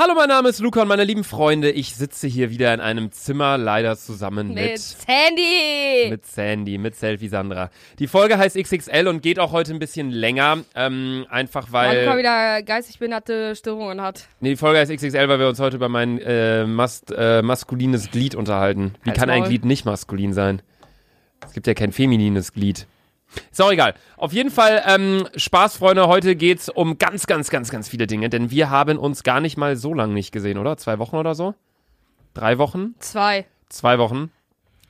Hallo, mein Name ist Luca und meine lieben Freunde, ich sitze hier wieder in einem Zimmer, leider zusammen mit, Mit Sandy. mit Sandy, mit Selfie Sandra. Die Folge heißt XXL und geht auch heute ein bisschen länger, ähm, einfach Weil mal weil... wieder geistig behinderte Störungen hat. Nee, die Folge heißt XXL, weil wir uns heute über mein äh, mast, äh, maskulines Glied unterhalten. Wie Halt's kann ein Maul. Glied nicht maskulin sein? Es gibt ja kein feminines Glied. Ist auch egal. Auf jeden Fall, ähm, Spaß, Freunde, heute geht's um ganz, ganz, ganz, ganz viele Dinge, denn wir haben uns gar nicht mal so lange nicht gesehen, oder? Zwei Wochen oder so? Drei Wochen? Zwei. Zwei Wochen.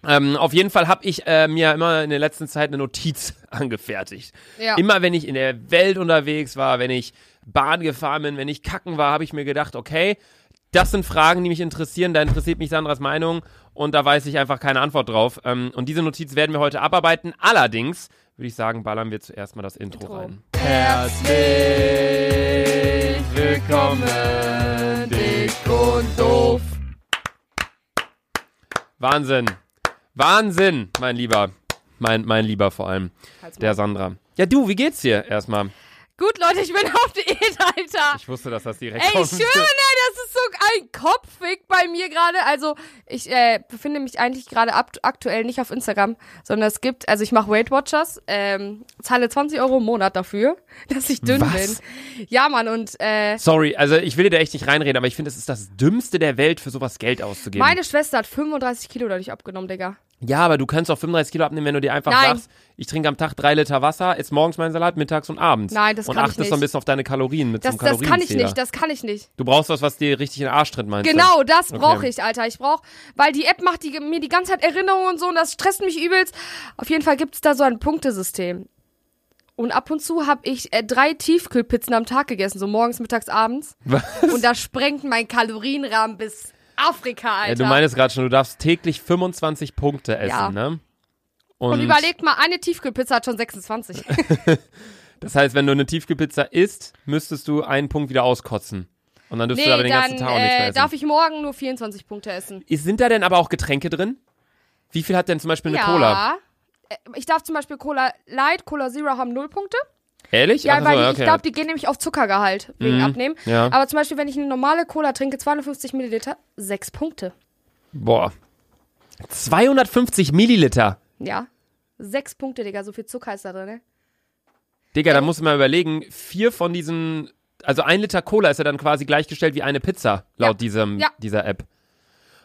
Ähm, auf jeden Fall habe ich äh, mir immer in der letzten Zeit eine Notiz angefertigt. Ja. Immer wenn ich in der Welt unterwegs war, wenn ich Bahn gefahren bin, wenn ich kacken war, habe ich mir gedacht, okay, das sind Fragen, die mich interessieren, da interessiert mich Sandras Meinung und da weiß ich einfach keine Antwort drauf. Ähm, und diese Notiz werden wir heute abarbeiten. Allerdings würde ich sagen, ballern wir zuerst mal das Intro, Intro. rein. Herzlich willkommen, dick und doof. Wahnsinn. Wahnsinn, mein Lieber. Mein, mein Lieber vor allem. Der. Sandra. Ja, du, wie geht's dir erstmal? Gut, Leute, ich bin auf Diät, Alter. Ich wusste, dass das direkt Ey, kommt. schön, ey, das ist so ein Kopfweg bei mir gerade. Also, ich äh, befinde mich eigentlich gerade akt- aktuell nicht auf Instagram, sondern es gibt, also ich mache Weight Watchers, ähm, zahle 20 Euro im Monat dafür, dass ich dünn Was? bin. Ja, Mann, und äh, Sorry, also ich will dir da echt nicht reinreden, aber ich finde, es ist das Dümmste der Welt, für sowas Geld auszugeben. meine Schwester hat 35 Kilo dadurch abgenommen, Digga. Ja, aber du kannst auch 35 Kilo abnehmen, wenn du dir einfach Nein. sagst, ich trinke am Tag drei Liter Wasser, ess morgens meinen Salat, mittags und abends. Nein, das und kann ich achtest so ein nicht. bisschen auf deine Kalorien mit Das, so einem das kann ich nicht, das kann ich nicht. Du brauchst was, was dir richtig in den Arsch tritt, meinst Genau, das Okay. brauche ich, Alter. Ich brauche, weil die App macht die, mir die ganze Zeit Erinnerungen und so und das stresst mich übelst. Auf jeden Fall gibt es da so ein Punktesystem. Und ab und zu habe ich äh, drei Tiefkühlpizzen am Tag gegessen, so morgens, mittags, abends. du? Was? Und das sprengt mein Kalorienrahmen bis Afrika, Alter. Ja, du meinst gerade schon, du darfst täglich 25 Punkte essen, Ja. ne? und überlegt mal, eine Tiefkühlpizza hat schon 26. Das heißt, wenn du eine Tiefkühlpizza isst, müsstest du einen Punkt wieder auskotzen. Und dann dürftest nee, du aber den ganzen Tag auch nichts mehr äh, essen. darf ich morgen nur 24 Punkte essen. Sind da denn aber auch Getränke drin? Wie viel hat denn zum Beispiel eine ja. Cola? Äh, Ich darf zum Beispiel Cola Light, Cola Zero haben null Punkte. Ehrlich? Ja, Ach so, weil die, okay. ich glaube, die gehen nämlich auf Zuckergehalt wegen Mhm, Abnehmen. ja. Aber zum Beispiel, wenn ich eine normale Cola trinke, 250 Milliliter, sechs Punkte. Boah. 250 Milliliter. Ja. Sechs Punkte, Digga, so viel Zucker ist da drin, ne? Digga, da musst du mal überlegen, vier von diesen, also ein Liter Cola ist ja dann quasi gleichgestellt wie eine Pizza, laut Ja. diesem, Ja. dieser App.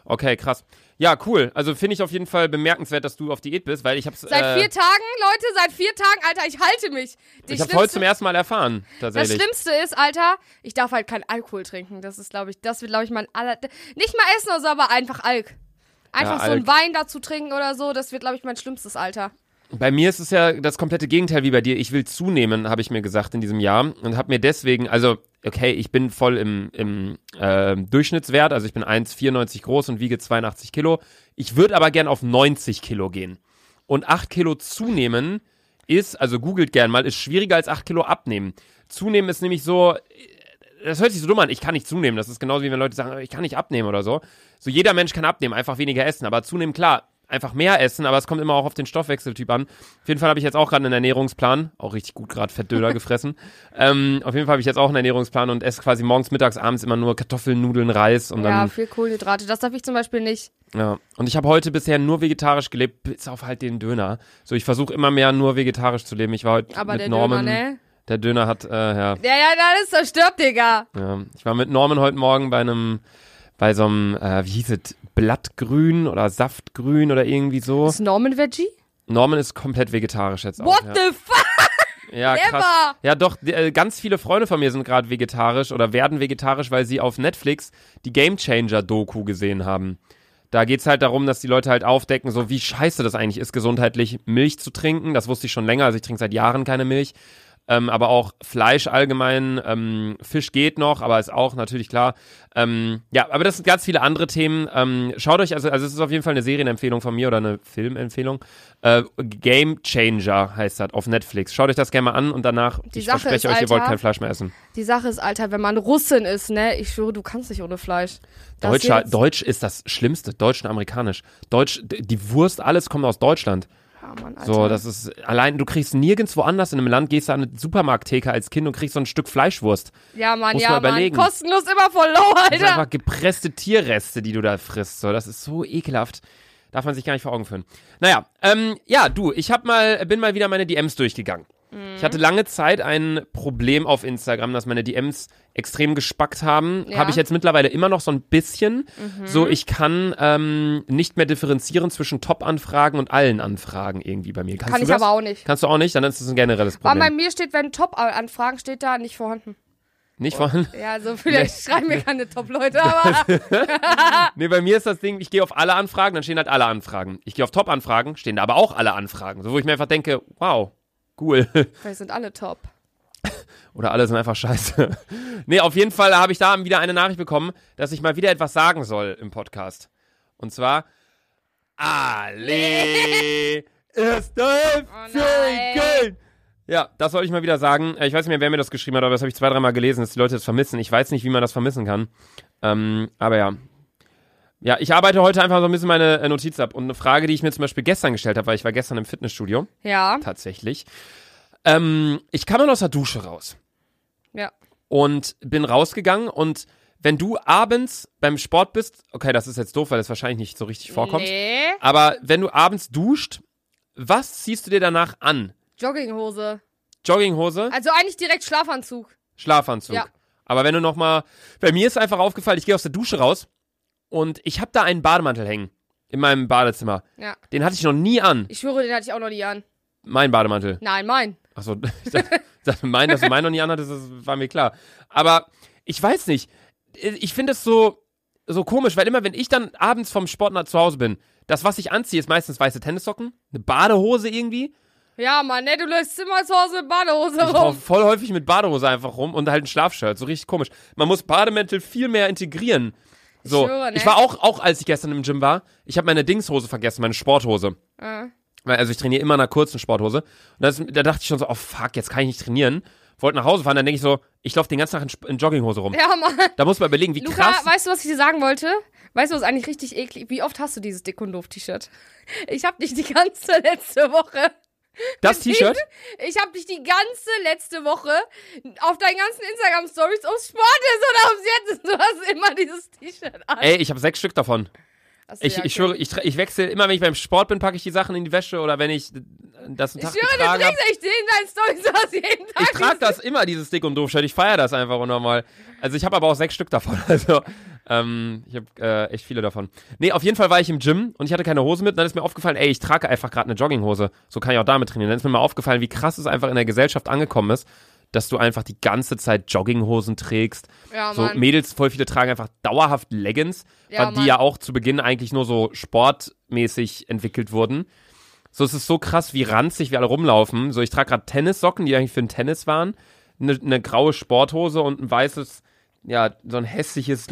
Okay, krass. Ja, cool. Also finde ich auf jeden Fall bemerkenswert, dass du auf Diät bist, weil ich hab's, Seit äh, vier Tagen, Leute, seit vier Tagen, Alter, ich halte mich. Die ich hab's heute zum ersten Mal erfahren, das tatsächlich. Schlimmste ist, Alter, ich darf halt keinen Alkohol trinken. Das ist, glaube ich, das wird, glaube ich, mein aller. Nicht mal essen oder so, aber einfach Alk. Einfach Ja, so einen Alk. Wein dazu trinken oder so, das wird, glaube ich, mein schlimmstes Alter. Bei mir ist es ja das komplette Gegenteil wie bei dir. Ich will zunehmen, habe ich mir gesagt in diesem Jahr und habe mir deswegen, also okay, ich bin voll im, im äh, Durchschnittswert, also ich bin 1,94 groß und wiege 82 Kilo. Ich würde aber gern auf 90 Kilo gehen. Und 8 Kilo zunehmen ist, also googelt gern mal, ist schwieriger als 8 Kilo abnehmen. Zunehmen ist nämlich so, das hört sich so dumm an, ich kann nicht zunehmen. Das ist genauso wie wenn Leute sagen, ich kann nicht abnehmen oder so. So jeder Mensch kann abnehmen, einfach weniger essen. Aber zunehmen, klar, einfach mehr essen, aber es kommt immer auch auf den Stoffwechseltyp an. Auf jeden Fall habe ich jetzt auch gerade einen Ernährungsplan. Auch richtig gut gerade Fettdöner gefressen. Ähm, auf jeden Fall habe ich jetzt auch einen Ernährungsplan und esse quasi morgens, mittags, abends immer nur Kartoffeln, Nudeln, Reis und ja, dann. viel Kohlenhydrate. Das darf ich zum Beispiel nicht. Ja. Und ich habe heute bisher nur vegetarisch gelebt, bis auf halt den Döner. So, ich versuche immer mehr nur vegetarisch zu leben. Ich war heute Aber mit der Norman. Döner, ne? Der Döner hat, äh, ja, Ja, ja, das ist zerstört, Digga. Ja, ich war mit Norman heute Morgen bei einem, bei so einem, äh, wie hieß es, Blattgrün oder Saftgrün oder irgendwie so. Ist Norman Veggie? Norman ist komplett vegetarisch jetzt auch. What ja. the fuck? ja, krass. Ja, doch, äh, ganz viele Freunde von mir sind gerade vegetarisch oder werden vegetarisch, weil sie auf Netflix die Game Changer Doku gesehen haben. Da geht's halt darum, dass die Leute halt aufdecken, so wie scheiße das eigentlich ist, gesundheitlich Milch zu trinken. Das wusste ich schon länger, also ich trinke seit Jahren keine Milch. Ähm, aber auch Fleisch allgemein, ähm, Fisch geht noch, aber ist auch natürlich klar. Ähm, ja, aber das sind ganz viele andere Themen. Ähm, schaut euch, also, also es ist auf jeden Fall eine Serienempfehlung von mir oder eine Filmempfehlung. Äh, Game Changer heißt das auf Netflix. Schaut euch das gerne mal an und danach, Die ich Sache verspreche ist, euch, ihr wollt kein Fleisch mehr essen. Die Sache ist, Alter, wenn man Russin ist, ne, ich schwöre, du kannst nicht ohne Fleisch. Das Deutscher, Deutsch ist das Schlimmste, Deutsch und amerikanisch. Deutsch, die Wurst, alles kommt aus Deutschland. Ja, Mann, Alter. So, das ist allein, du kriegst nirgends woanders in einem Land, gehst du an eine Supermarkttheke als Kind und kriegst so ein Stück Fleischwurst. ja, Mann, muss ja, man Mann. überlegen. Kostenlos immer voll low, Das sind Alter. einfach gepresste Tierreste, die du da frisst. So, das ist so ekelhaft. Darf man sich gar nicht vor Augen führen. Naja, ähm, ja, du, ich hab mal, bin mal wieder meine DMs durchgegangen. Ich hatte lange Zeit ein Problem auf Instagram, dass meine DMs extrem gespackt haben. Ja. Habe ich jetzt mittlerweile immer noch so ein bisschen. Mhm. So, ich kann ähm, nicht mehr differenzieren zwischen Top-Anfragen und allen Anfragen irgendwie bei mir. Kannst Kann du ich das? aber auch nicht. Kannst du auch nicht? Dann ist das ein generelles Aber bei Problem. mir steht, wenn Top-Anfragen steht da, nicht vorhanden. Nicht vorhanden? Ja, also vielleicht schreiben mir keine Top-Leute, aber Nee, bei mir ist das Ding, ich gehe auf alle Anfragen, dann stehen halt alle Anfragen. Ich gehe auf Top-Anfragen, stehen da aber auch alle Anfragen. So, wo ich mir einfach denke, wow, cool. vielleicht sind alle top. Oder alle sind einfach scheiße. nee, auf jeden Fall habe ich da wieder eine Nachricht bekommen, dass ich mal wieder etwas sagen soll im Podcast. Und zwar, alle ist Oh. Ja, das soll ich mal wieder sagen. Äh, Ich weiß nicht mehr, wer mir das geschrieben hat, aber das habe ich zwei, dreimal gelesen, dass die Leute das vermissen. Ich weiß nicht, wie man das vermissen kann. Ähm, aber ja. Ja, ich arbeite heute einfach so ein bisschen meine äh, Notiz ab. Und eine Frage, die ich mir zum Beispiel gestern gestellt habe, weil ich war gestern im Fitnessstudio, Ja, tatsächlich. Ähm, ich kam dann aus der Dusche raus ja. und bin rausgegangen und wenn du abends beim Sport bist, okay, das ist jetzt doof, weil das wahrscheinlich nicht so richtig vorkommt, Nee. aber wenn du abends duscht, was ziehst du dir danach an? Jogginghose. Jogginghose, Also eigentlich direkt Schlafanzug. Schlafanzug. Ja. Aber wenn du noch mal, bei mir ist einfach aufgefallen, ich gehe aus der Dusche raus und ich habe da einen Bademantel hängen in meinem Badezimmer. Ja. Den hatte ich noch nie an, Ich schwöre, den hatte ich auch noch nie an. mein Bademantel. Nein, mein. Achso, ich dachte, ich dachte, mein, dass du meinen noch nie anhattest, das war mir klar. Aber ich weiß nicht. Ich finde es so, so komisch, weil immer, wenn ich dann abends vom Sport nach zu Hause bin, das, was ich anziehe, ist meistens weiße Tennissocken, eine Badehose irgendwie. Ja, Mann, ne, du läufst immer zu Hause mit Badehose Ich laufe rum. voll häufig mit Badehose einfach rum und halt ein Schlafshirt. So richtig komisch. Man muss Bademäntel viel mehr integrieren. So, Ich schwöre, ne? ich war auch, auch als ich gestern im Gym war, ich habe meine Dingshose vergessen, meine Sporthose. Weil, also ich trainiere immer in einer kurzen Sporthose. Und das, da dachte ich schon so, oh fuck, jetzt kann ich nicht trainieren. Wollte nach Hause fahren, dann denke ich so, ich laufe den ganzen Tag in, in Jogginghose rum. Ja, Mann. Da muss man überlegen, wie Luca, krass. weißt du, was ich dir sagen wollte? Weißt du, was eigentlich richtig eklig? Wie oft hast du dieses Dick und doof T-Shirt? Ich hab dich die ganze letzte Woche. Das T-Shirt? Ich hab dich die ganze letzte Woche auf deinen ganzen Instagram-Stories, ob Sport ist oder ob jetzt ist. Du hast immer dieses T-Shirt an. Ey, ich habe sechs Stück davon. Ich, ja, ich okay. schwöre, ich, ich wechsle immer, wenn ich beim Sport bin, packe ich die Sachen in die Wäsche oder wenn ich das einen Ich Tag schwöre, du getragen habe. trägst echt in deinen Stories, du hast jeden Tag. Ich trage das immer, dieses Dick und Doof-Shirt. Ich feiere das einfach unnormal. Also ich habe aber auch sechs Stück davon. Also ähm, ich habe äh, echt viele davon. Nee, auf jeden Fall war ich im Gym und ich hatte keine Hose mit. Und dann ist mir aufgefallen, ey, ich trage einfach gerade eine Jogginghose. So kann ich auch damit trainieren. Dann ist mir mal aufgefallen, wie krass es einfach in der Gesellschaft angekommen ist, dass du einfach die ganze Zeit Jogginghosen trägst. Ja, so. Mädels, voll viele tragen einfach dauerhaft Leggings, Ja, die ja auch zu Beginn eigentlich nur so sportmäßig entwickelt wurden. So, es ist so krass, wie ranzig wir alle rumlaufen. So, ich trage gerade Tennissocken, die eigentlich für den Tennis waren, eine ne graue Sporthose und ein weißes, ja, so ein hässliches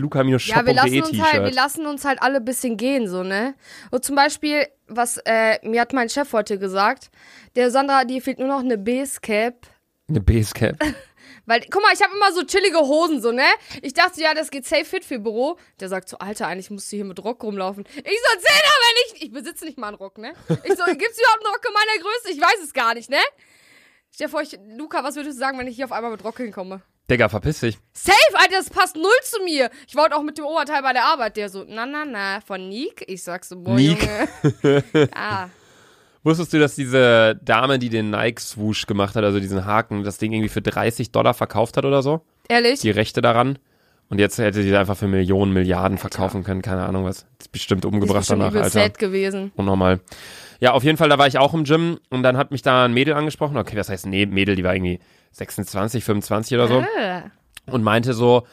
Ja, wir lassen, uns halt, wir lassen uns halt alle ein bisschen gehen, so, ne? Und zum Beispiel, was äh, mir hat mein Chef heute gesagt, der Sandra, dir fehlt nur noch eine Basecap. Eine Basecap. Weil, guck mal, ich habe immer so chillige Hosen, so, ne? Ich dachte, ja, das geht safe fit für Büro. Der sagt so, Alter, eigentlich musst du hier mit Rock rumlaufen. Ich so, erzähl aber nicht. Ich besitze nicht mal einen Rock, ne? Ich so, gibt's überhaupt einen Rock in meiner Größe? Ich weiß es gar nicht, ne? Stell dir vor, ich, Luca, was würdest du sagen, wenn ich hier auf einmal mit Rock hinkomme? Digga, verpiss dich. Safe, Alter, das passt null zu mir. Ich wollte auch mit dem Oberteil bei der Arbeit. Der so, na, na, na, von Nick. Ich sag so, boah, Nick. Junge. ah, Wusstest du, dass diese Dame, die den Nike-Swoosh gemacht hat, also diesen Haken, das Ding irgendwie für 30 Dollar verkauft hat oder so? ehrlich? Die Rechte daran? Und jetzt hätte die einfach für Millionen, Milliarden verkaufen können, keine Ahnung was. Ist bestimmt Die ist umgebracht bestimmt danach, Alter. sad gewesen. Unnormal. Ja, auf jeden Fall, da war ich auch im Gym und dann hat mich da ein Mädel angesprochen. Okay, was heißt nee, Mädel, die war irgendwie 26, 25 oder so. Äh. Und meinte so,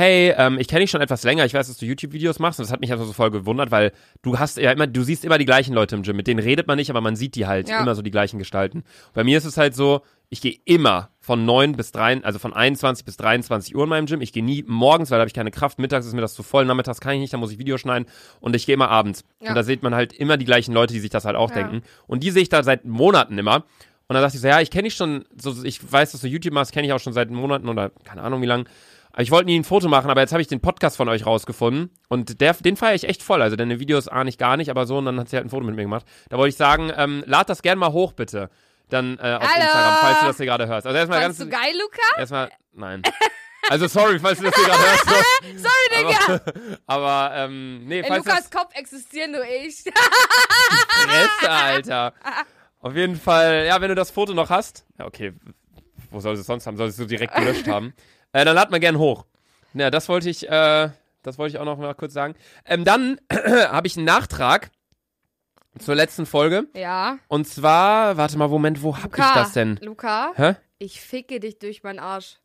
hey, ähm, ich kenne dich schon etwas länger, ich weiß, dass du YouTube-Videos machst und das hat mich einfach so voll gewundert, weil du hast ja immer, du siehst immer die gleichen Leute im Gym, mit denen redet man nicht, aber man sieht die halt, Ja. immer so die gleichen Gestalten. Bei mir ist es halt so, ich gehe immer von 9 bis 3, also von 21 bis 23 Uhr in meinem Gym. Ich gehe nie morgens, weil da habe ich keine Kraft. Mittags ist mir das zu voll, nachmittags kann ich nicht, da muss ich Videos schneiden und ich gehe immer abends. Ja. Und da sieht man halt immer die gleichen Leute, die sich das halt auch Ja. denken. Und die sehe ich da seit Monaten immer. Und dann dachte ich so, ja, ich kenne dich schon, so, ich weiß, dass du YouTube machst, kenne ich auch schon seit Monaten oder keine Ahnung wie lang. Ich wollte nie ein Foto machen, aber jetzt habe ich den Podcast von euch rausgefunden und der, den feiere ich echt voll. Also deine Videos ahne ich gar nicht, aber so und dann hat sie halt ein Foto mit mir gemacht. Da wollte ich sagen, ähm, lad das gern mal hoch, bitte. Dann äh, auf Hallo. Instagram, falls du das hier gerade hörst. Also erstmal ganz. Fandst du geil, Luca? Erstmal, nein. Also sorry, falls du das hier gerade hörst. So. Sorry, Digga. Aber, aber ähm, nee, In falls Lukas das Kopf existieren nur ich. Reste, Alter. Auf jeden Fall, ja, wenn du das Foto noch hast, ja, okay, wo soll es sonst haben? Soll es so direkt gelöscht haben? Äh, dann lad mal gern hoch. Ja, das wollte ich, äh, das wollte ich auch noch mal kurz sagen. Ähm, dann habe ich einen Nachtrag zur letzten Folge. ja. Und zwar, warte mal, Moment, wo hab Luca. ich das denn? Luca, Hä? ich ficke dich durch meinen Arsch.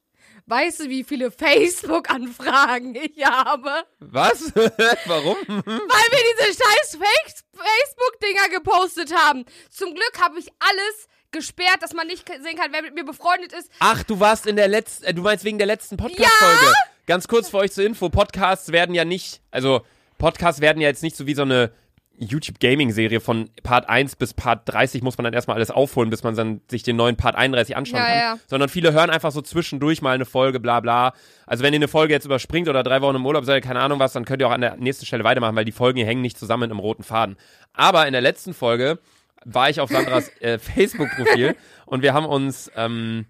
Weißt du, wie viele Facebook-Anfragen ich habe? Was? Warum? Weil wir diese scheiß Face- Facebook-Dinger gepostet haben. Zum Glück habe ich alles gesperrt, dass man nicht sehen kann, wer mit mir befreundet ist. Ach, du warst in der letzten, äh, du meinst wegen der letzten Podcast-Folge. Ganz kurz für euch zur Info, Podcasts werden ja nicht, also Podcasts werden ja jetzt nicht so wie so eine YouTube-Gaming-Serie von Part 1 bis Part 30 muss man dann erstmal alles aufholen, bis man dann sich den neuen Part 31 anschauen Ja, kann. ja. Sondern viele hören einfach so zwischendurch mal eine Folge, bla bla. Also wenn ihr eine Folge jetzt überspringt oder drei Wochen im Urlaub seid, keine Ahnung was, dann könnt ihr auch an der nächsten Stelle weitermachen, weil die Folgen hängen nicht zusammen im roten Faden. Aber in der letzten Folge war ich auf Sandras äh, Facebook-Profil und wir haben uns ähm,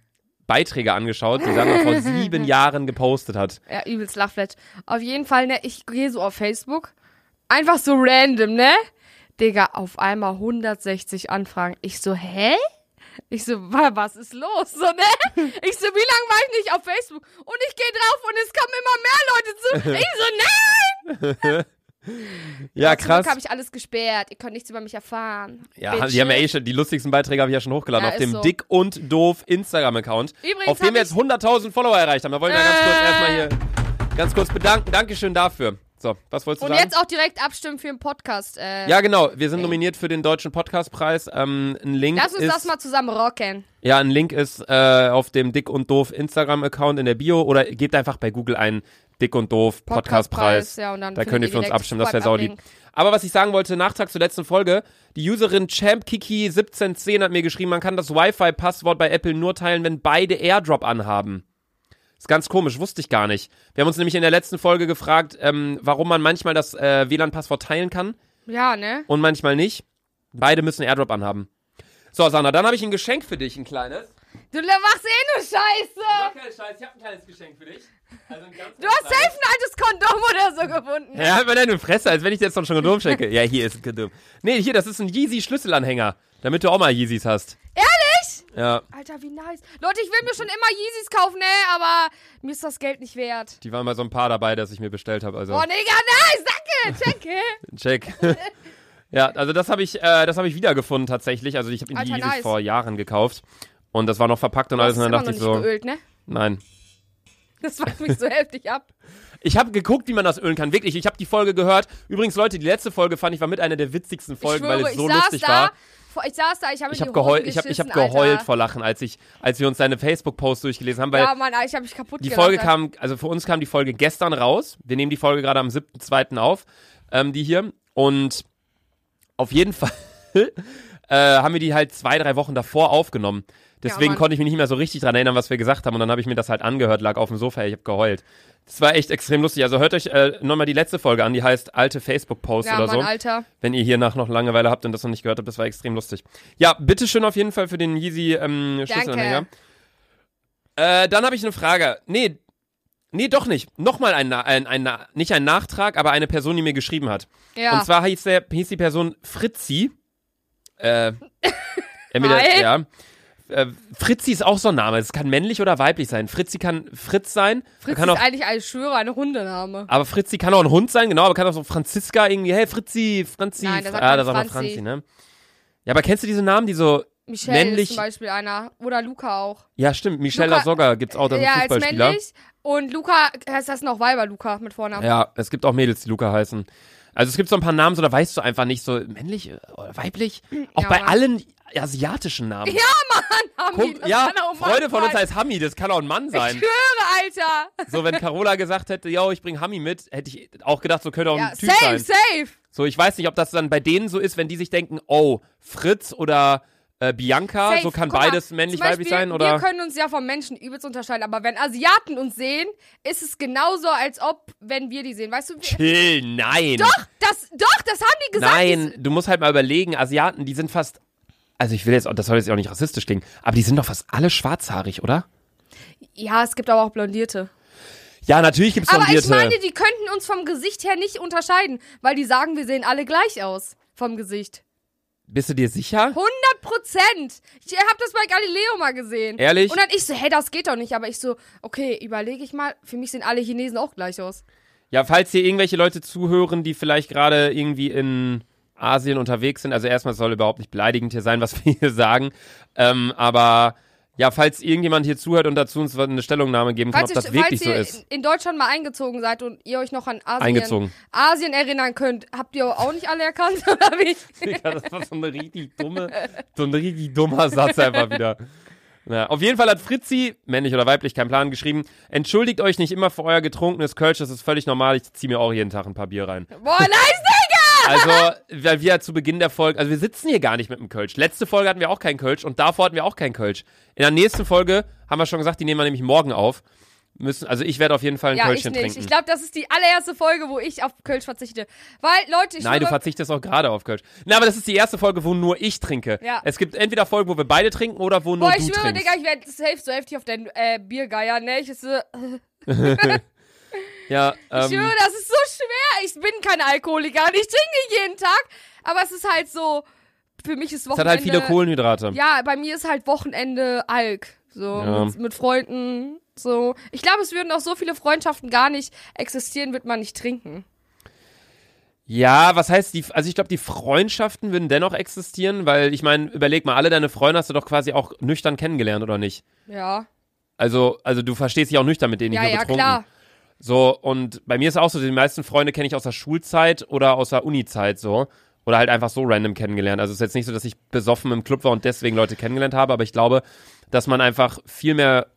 Beiträge angeschaut, die Sandra vor sieben Jahren gepostet hat. Ja, übelst Lachflash. Auf jeden Fall, ne, ich gehe so auf Facebook. Einfach so random, ne? Digga, auf einmal 160 Anfragen. Ich so, hä? Ich so, wa- was ist los? So, ne? Ich so, wie lange war ich nicht auf Facebook? Und ich gehe drauf und es kommen immer mehr Leute zu. Ich so, nein! Ja, Glück krass. habe ich alles gesperrt. Ihr könnt nichts über mich erfahren. Ja, Bitches. die haben ja eh schon, die lustigsten Beiträge habe ich ja schon hochgeladen Ja, auf dem so. Dick und Doof Instagram-Account, auf dem wir jetzt ich- 100.000 Follower erreicht haben. Da wollen wir ganz kurz Äh. erstmal hier ganz kurz bedanken. Dankeschön dafür. So, was wolltest du Und sagen? jetzt auch direkt abstimmen für den Podcast. Äh, ja, genau. Wir sind nominiert für den Deutschen Podcastpreis. Ähm, ein Link Lass uns ist, das mal zusammen rocken. ja, ein Link ist äh, auf dem Dick und Doof Instagram-Account in der Bio oder gebt einfach bei Google ein Dick und Doof Podcastpreis. Ja, und dann Da könnt ihr für uns abstimmen, das wäre saulieb. Aber was ich sagen wollte, Nachtrag zur letzten Folge, die Userin ChampKiki1710 hat mir geschrieben, man kann das Wi-Fi-Passwort bei Apple nur teilen, wenn beide AirDrop anhaben. Ist ganz komisch, wusste ich gar nicht. Wir haben uns nämlich in der letzten Folge gefragt, ähm, warum man manchmal das äh, WLAN-Passwort teilen kann Ja, ne? und manchmal nicht. Beide müssen AirDrop anhaben. So, Sandra, dann habe ich ein Geschenk für dich, ein kleines. Du machst eh nur Scheiße. keinen Scheiß, ich habe ein kleines Geschenk für dich. Also Du hast safe ein altes Kondom oder so gefunden. Ja, aber deine Fresse, als wenn ich dir jetzt noch schon Kondom schenke. Ja, hier ist ein Kondom. Nee, hier, das ist ein Yeezy-Schlüsselanhänger, damit du auch mal Yeezys hast. Ehrlich? Ja, Alter, wie nice. Leute, ich will mir schon immer Yeezys kaufen, ne? Aber mir ist das Geld nicht wert. die waren mal so ein paar dabei, das ich mir bestellt habe. Also, Oh, Digga, nice. Danke. Danke. check. ja, also das habe ich, äh, das habe ich wiedergefunden tatsächlich. Also ich habe die Alter, Yeezys nice. vor Jahren gekauft. Und das war noch verpackt und alles. Und dann dachte noch ich nicht so, geölt, ne? nein. Das fuckt mich so heftig ab. Ich habe geguckt, wie man das ölen kann. Wirklich, ich habe die Folge gehört. Übrigens, Leute, die letzte Folge fand ich war mit einer der witzigsten Folgen, schwöre, weil es so ich saß lustig da, war. Ich saß da, ich habe Ich habe geheult, ich habe ich hab geheult Alter. vor Lachen, als ich, als wir uns deine Facebook-Post durchgelesen haben, weil Ja, Mann, ich habe mich kaputt Die Folge kam, also für uns kam die Folge gestern raus. Wir nehmen die Folge gerade am 7.2. auf, ähm, die hier. Und auf jeden Fall äh, haben wir die halt zwei, drei Wochen davor aufgenommen. Deswegen Mann. konnte ich mich nicht mehr so richtig dran erinnern, was wir gesagt haben. Und dann habe ich mir das halt angehört, lag auf dem Sofa, ich habe geheult. Das war echt extrem lustig. Also hört euch äh, nochmal die letzte Folge an, die heißt alte Facebook-Post Ja, oder Mann, so. Alter. Wenn ihr hier nach noch Langeweile habt und das noch nicht gehört habt, das war extrem lustig. Ja, bitteschön auf jeden Fall für den Yeezy ähm, Schlüsselanhänger. Äh, dann habe ich eine Frage. Nee, nee, doch nicht. Nochmal ein, ein, ein, nicht ein Nachtrag, aber eine Person, die mir geschrieben hat. Ja. Und zwar hieß, der, hieß die Person Fritzi. Äh, entweder, ja. Äh, Fritzi ist auch so ein Name. Es kann männlich oder weiblich sein. Fritzi kann Fritz sein. Fritz kann ist auch, eigentlich, ich schwöre, ein Hundename. aber Fritzi kann auch ein Hund sein, genau, aber kann auch so Franziska irgendwie, hey Fritzi, Franzi. Nein, da sagt ah, da sagt man Franzi. Ne? Ja, aber kennst du diese Namen, die so, Michelle männlich- ist zum Beispiel einer. Oder Luca auch. ja stimmt, Michelle Luca- Lasogga gibt's auch, das ja, ein als Fußballspieler. männlich. Und Luca, heißt das noch Weiber Luca mit Vornamen. Ja, es gibt auch Mädels, die Luca heißen. Also es gibt so ein paar Namen, so da weißt du einfach nicht, so männlich oder weiblich. Auch Ja, bei Mann. allen asiatischen Namen. Ja, Mann, Hami, Guck, ja, Freunde von uns heißt Hami, das kann auch ein Mann Ich sein. schwöre, Alter. So, wenn Carola gesagt hätte, yo, ich bring Hami mit, hätte ich auch gedacht, so könnte auch Ja, ein Typ safe, sein. safe. So, ich weiß nicht, ob das dann bei denen so ist, wenn die sich denken, oh, Fritz oder äh, Bianca, Safe. so kann Guck mal, beides männlich, zum weiblich Beispiel, sein, oder? Wir können uns ja vom Menschen übelst unterscheiden, aber wenn Asiaten uns sehen, ist es genauso, als ob, wenn wir die sehen. Weißt du, wir, Chill, nein. doch, das, doch, das haben die gesagt. Nein, du musst halt mal überlegen, Asiaten, die sind fast, also ich will jetzt, das soll jetzt auch nicht rassistisch klingen, aber die sind doch fast alle schwarzhaarig, oder? Ja, es gibt aber auch Blondierte. Ja, natürlich gibt's Aber Blondierte. ich meine, die könnten uns vom Gesicht her nicht unterscheiden, weil die sagen, wir sehen alle gleich aus. Vom Gesicht. Bist du dir sicher? 100 Prozent. Ich hab das bei Galileo mal gesehen. Ehrlich? Und dann ich so, hey, das geht doch nicht. Aber ich so, okay, überlege ich mal. Für mich sehen alle Chinesen auch gleich aus. Ja, falls hier irgendwelche Leute zuhören, die vielleicht gerade irgendwie in Asien unterwegs sind, also erstmal soll überhaupt nicht beleidigend hier sein, was wir hier sagen, ähm, aber ja, falls irgendjemand hier zuhört und dazu uns eine Stellungnahme geben kann, Falls, ob das ihr, wirklich falls so ihr ist. in Deutschland mal eingezogen seid und ihr euch noch an Asien, Eingezogen. Asien erinnern könnt, habt ihr auch nicht alle erkannt, oder wie? Digga, das war so eine richtig dumme, so ein richtig dummer Satz einfach wieder. Ja, auf jeden Fall hat Fritzi, männlich oder weiblich, kein Plan, geschrieben, entschuldigt euch nicht immer für euer getrunkenes Kölsch, das ist völlig normal, ich ziehe mir auch jeden Tag ein paar Bier rein. Boah, nice! Also, weil wir zu Beginn der Folge, also wir sitzen hier gar nicht mit dem Kölsch. Letzte Folge hatten wir auch keinen Kölsch und davor hatten wir auch keinen Kölsch. In der nächsten Folge haben wir schon gesagt, die nehmen wir nämlich morgen auf. Müssen, also ich werde auf jeden Fall ein Ja, ich Kölschchen nicht. trinken. Ich glaube, das ist die allererste Folge, wo ich auf Kölsch verzichte. Weil, Leute, ich Nein, du verzichtest auch gerade auf Kölsch. Na, aber das ist die erste Folge, wo nur ich trinke. Ja. Es gibt entweder Folgen, wo wir beide trinken oder wo nur Boah, du ich schwöre, trinkst. Digga, ich werde safe so heftig auf deinen äh, Biergeier, ne? Ich, so, ja, ich ähm, schwöre, das ist so schwer. Ich bin kein Alkoholiker und ich trinke jeden Tag. Aber es ist halt so, für mich ist es Wochenende... hat halt viele Kohlenhydrate. Ja, bei mir ist halt Wochenende Alk. So, Ja. mit, mit Freunden, so. Ich glaube, es würden auch so viele Freundschaften gar nicht existieren, wird man nicht trinken. Ja, was heißt die, also ich glaube, die Freundschaften würden dennoch existieren, weil ich meine, überleg mal, alle deine Freunde hast du doch quasi auch nüchtern kennengelernt, oder nicht? Ja. Also, also du verstehst dich auch nüchtern mit denen, nicht Ja, nur ja, betrunken. klar. So, und bei mir ist auch so, die meisten Freunde kenne ich aus der Schulzeit oder aus der Uni-Zeit so. Oder halt einfach so random kennengelernt. Also es ist jetzt nicht so, dass ich besoffen im Club war und deswegen Leute kennengelernt habe, aber ich glaube, dass man einfach viel mehr.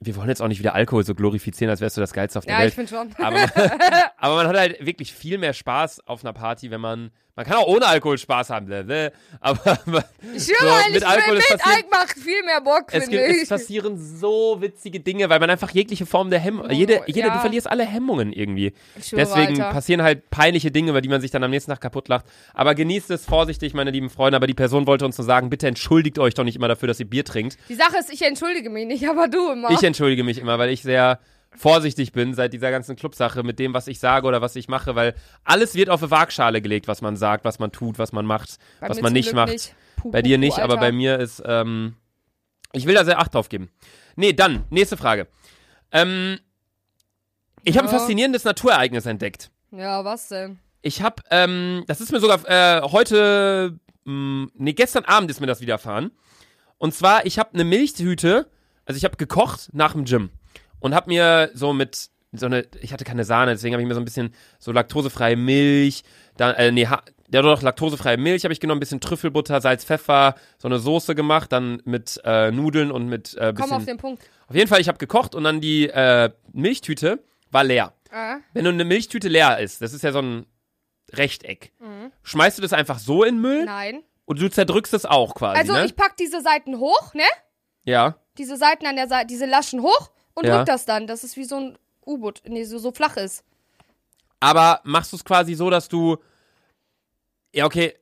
Wir wollen jetzt auch nicht wieder Alkohol so glorifizieren, als wärst du das Geilste auf der Ja, Welt. ich finde schon. Aber man, aber man hat halt wirklich viel mehr Spaß auf einer Party, wenn man. Man kann auch ohne Alkohol Spaß haben, blablabla, aber Ich so, so, mit Alkohol mit, Alk macht viel mehr Bock, es, gibt, es passieren so witzige Dinge, weil man einfach jegliche Form der Hemmung, jede, jede, ja. du verlierst alle Hemmungen irgendwie. Schwöre, Deswegen Alter. passieren halt peinliche Dinge, über die man sich dann am nächsten Tag kaputt lacht. Aber genießt es vorsichtig, meine lieben Freunde. Aber die Person wollte uns nur sagen, bitte entschuldigt euch doch nicht immer dafür, dass ihr Bier trinkt. Die Sache ist, ich entschuldige mich nicht, aber du immer. Ich entschuldige mich immer, weil ich sehr vorsichtig bin seit dieser ganzen Clubsache mit dem, was ich sage oder was ich mache, weil alles wird auf eine Waagschale gelegt, was man sagt, was man tut, was man macht, Bei was man nicht Glück macht. nicht. Puh, Bei puh, dir puh, nicht, aber Alter. bei mir ist, ähm, ich will da sehr Acht drauf geben. Nee, dann, nächste Frage. Ähm, ich habe ein Ja. faszinierendes Naturereignis entdeckt. Ja, was denn? Ich habe, ähm, das ist mir sogar äh, heute, mh, nee, gestern Abend ist mir das widerfahren. Und zwar, ich habe eine Milchtüte, also ich habe gekocht nach dem Gym und habe mir so mit so eine, ich hatte keine Sahne, deswegen habe ich mir so ein bisschen so laktosefreie Milch, dann, äh, nee, ha, ja doch, laktosefreie Milch habe ich genommen, ein bisschen Trüffelbutter, Salz, Pfeffer, so eine Soße gemacht, dann mit äh, Nudeln und mit äh, Komm bisschen. auf den Punkt. auf jeden Fall, ich habe gekocht und dann die äh, Milchtüte war leer. Äh? Wenn du eine Milchtüte leer ist, das ist ja so ein Rechteck, schmeißt du das einfach so in Müll Nein. und du zerdrückst es auch quasi, Also ne? ich pack diese Seiten hoch, ne? ja. Diese Seiten an der Seite, diese Laschen hoch und Ja. drück das dann, dass es wie so ein U-Boot, nee, so, so flach ist. Aber machst du es quasi so, dass du. Ja, okay.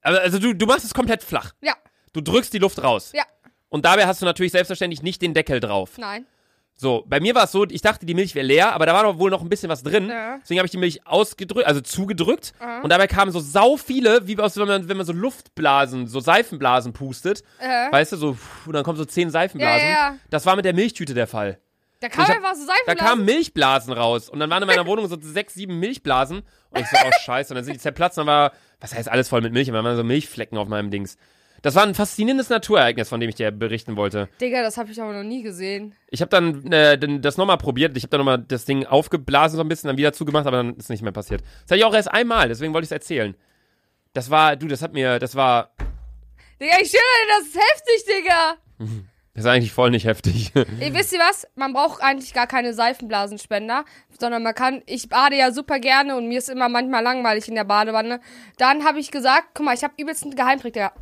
Also, also du, du machst es komplett flach. Ja, Du drückst die Luft raus. ja, Und dabei hast du natürlich selbstverständlich nicht den Deckel drauf. nein. So, bei mir war es so, ich dachte, die Milch wäre leer, aber da war doch wohl noch ein bisschen was drin. Ja. Deswegen habe ich die Milch ausgedrückt, also zugedrückt. Aha. Und dabei kamen so sau viele, wie aus, wenn man, wenn man so Luftblasen, so Seifenblasen pustet. Äh. Weißt du, so, und dann kommen so zehn Seifenblasen. Ja, ja, ja. Das war mit der Milchtüte der Fall. Da kam Ich hab- einfach so Da Seifenblasen. kamen Milchblasen raus. Und dann waren in meiner Wohnung so sechs, sieben Milchblasen. Und ich so, oh scheiße. Und dann sind die zerplatzt und dann war, was heißt alles voll mit Milch? Und dann waren so Milchflecken auf meinem Dings. Das war ein faszinierendes Naturereignis, von dem ich dir berichten wollte. Digga, das habe ich aber noch nie gesehen. Ich habe dann äh, das nochmal probiert. Ich habe dann nochmal das Ding aufgeblasen so ein bisschen, dann wieder zugemacht, aber dann ist nicht mehr passiert. Das hatte ich auch erst einmal, deswegen wollte ich es erzählen. Das war, du, das hat mir, das war, Digga, ich schwöre dir, das ist heftig, Digga. das ist eigentlich voll nicht heftig. Ey, wisst ihr was? Man braucht eigentlich gar keine Seifenblasenspender, sondern man kann, ich bade ja super gerne und mir ist immer manchmal langweilig in der Badewanne. Dann habe ich gesagt, guck mal, ich habe übelst einen Geheimtrick, Digga.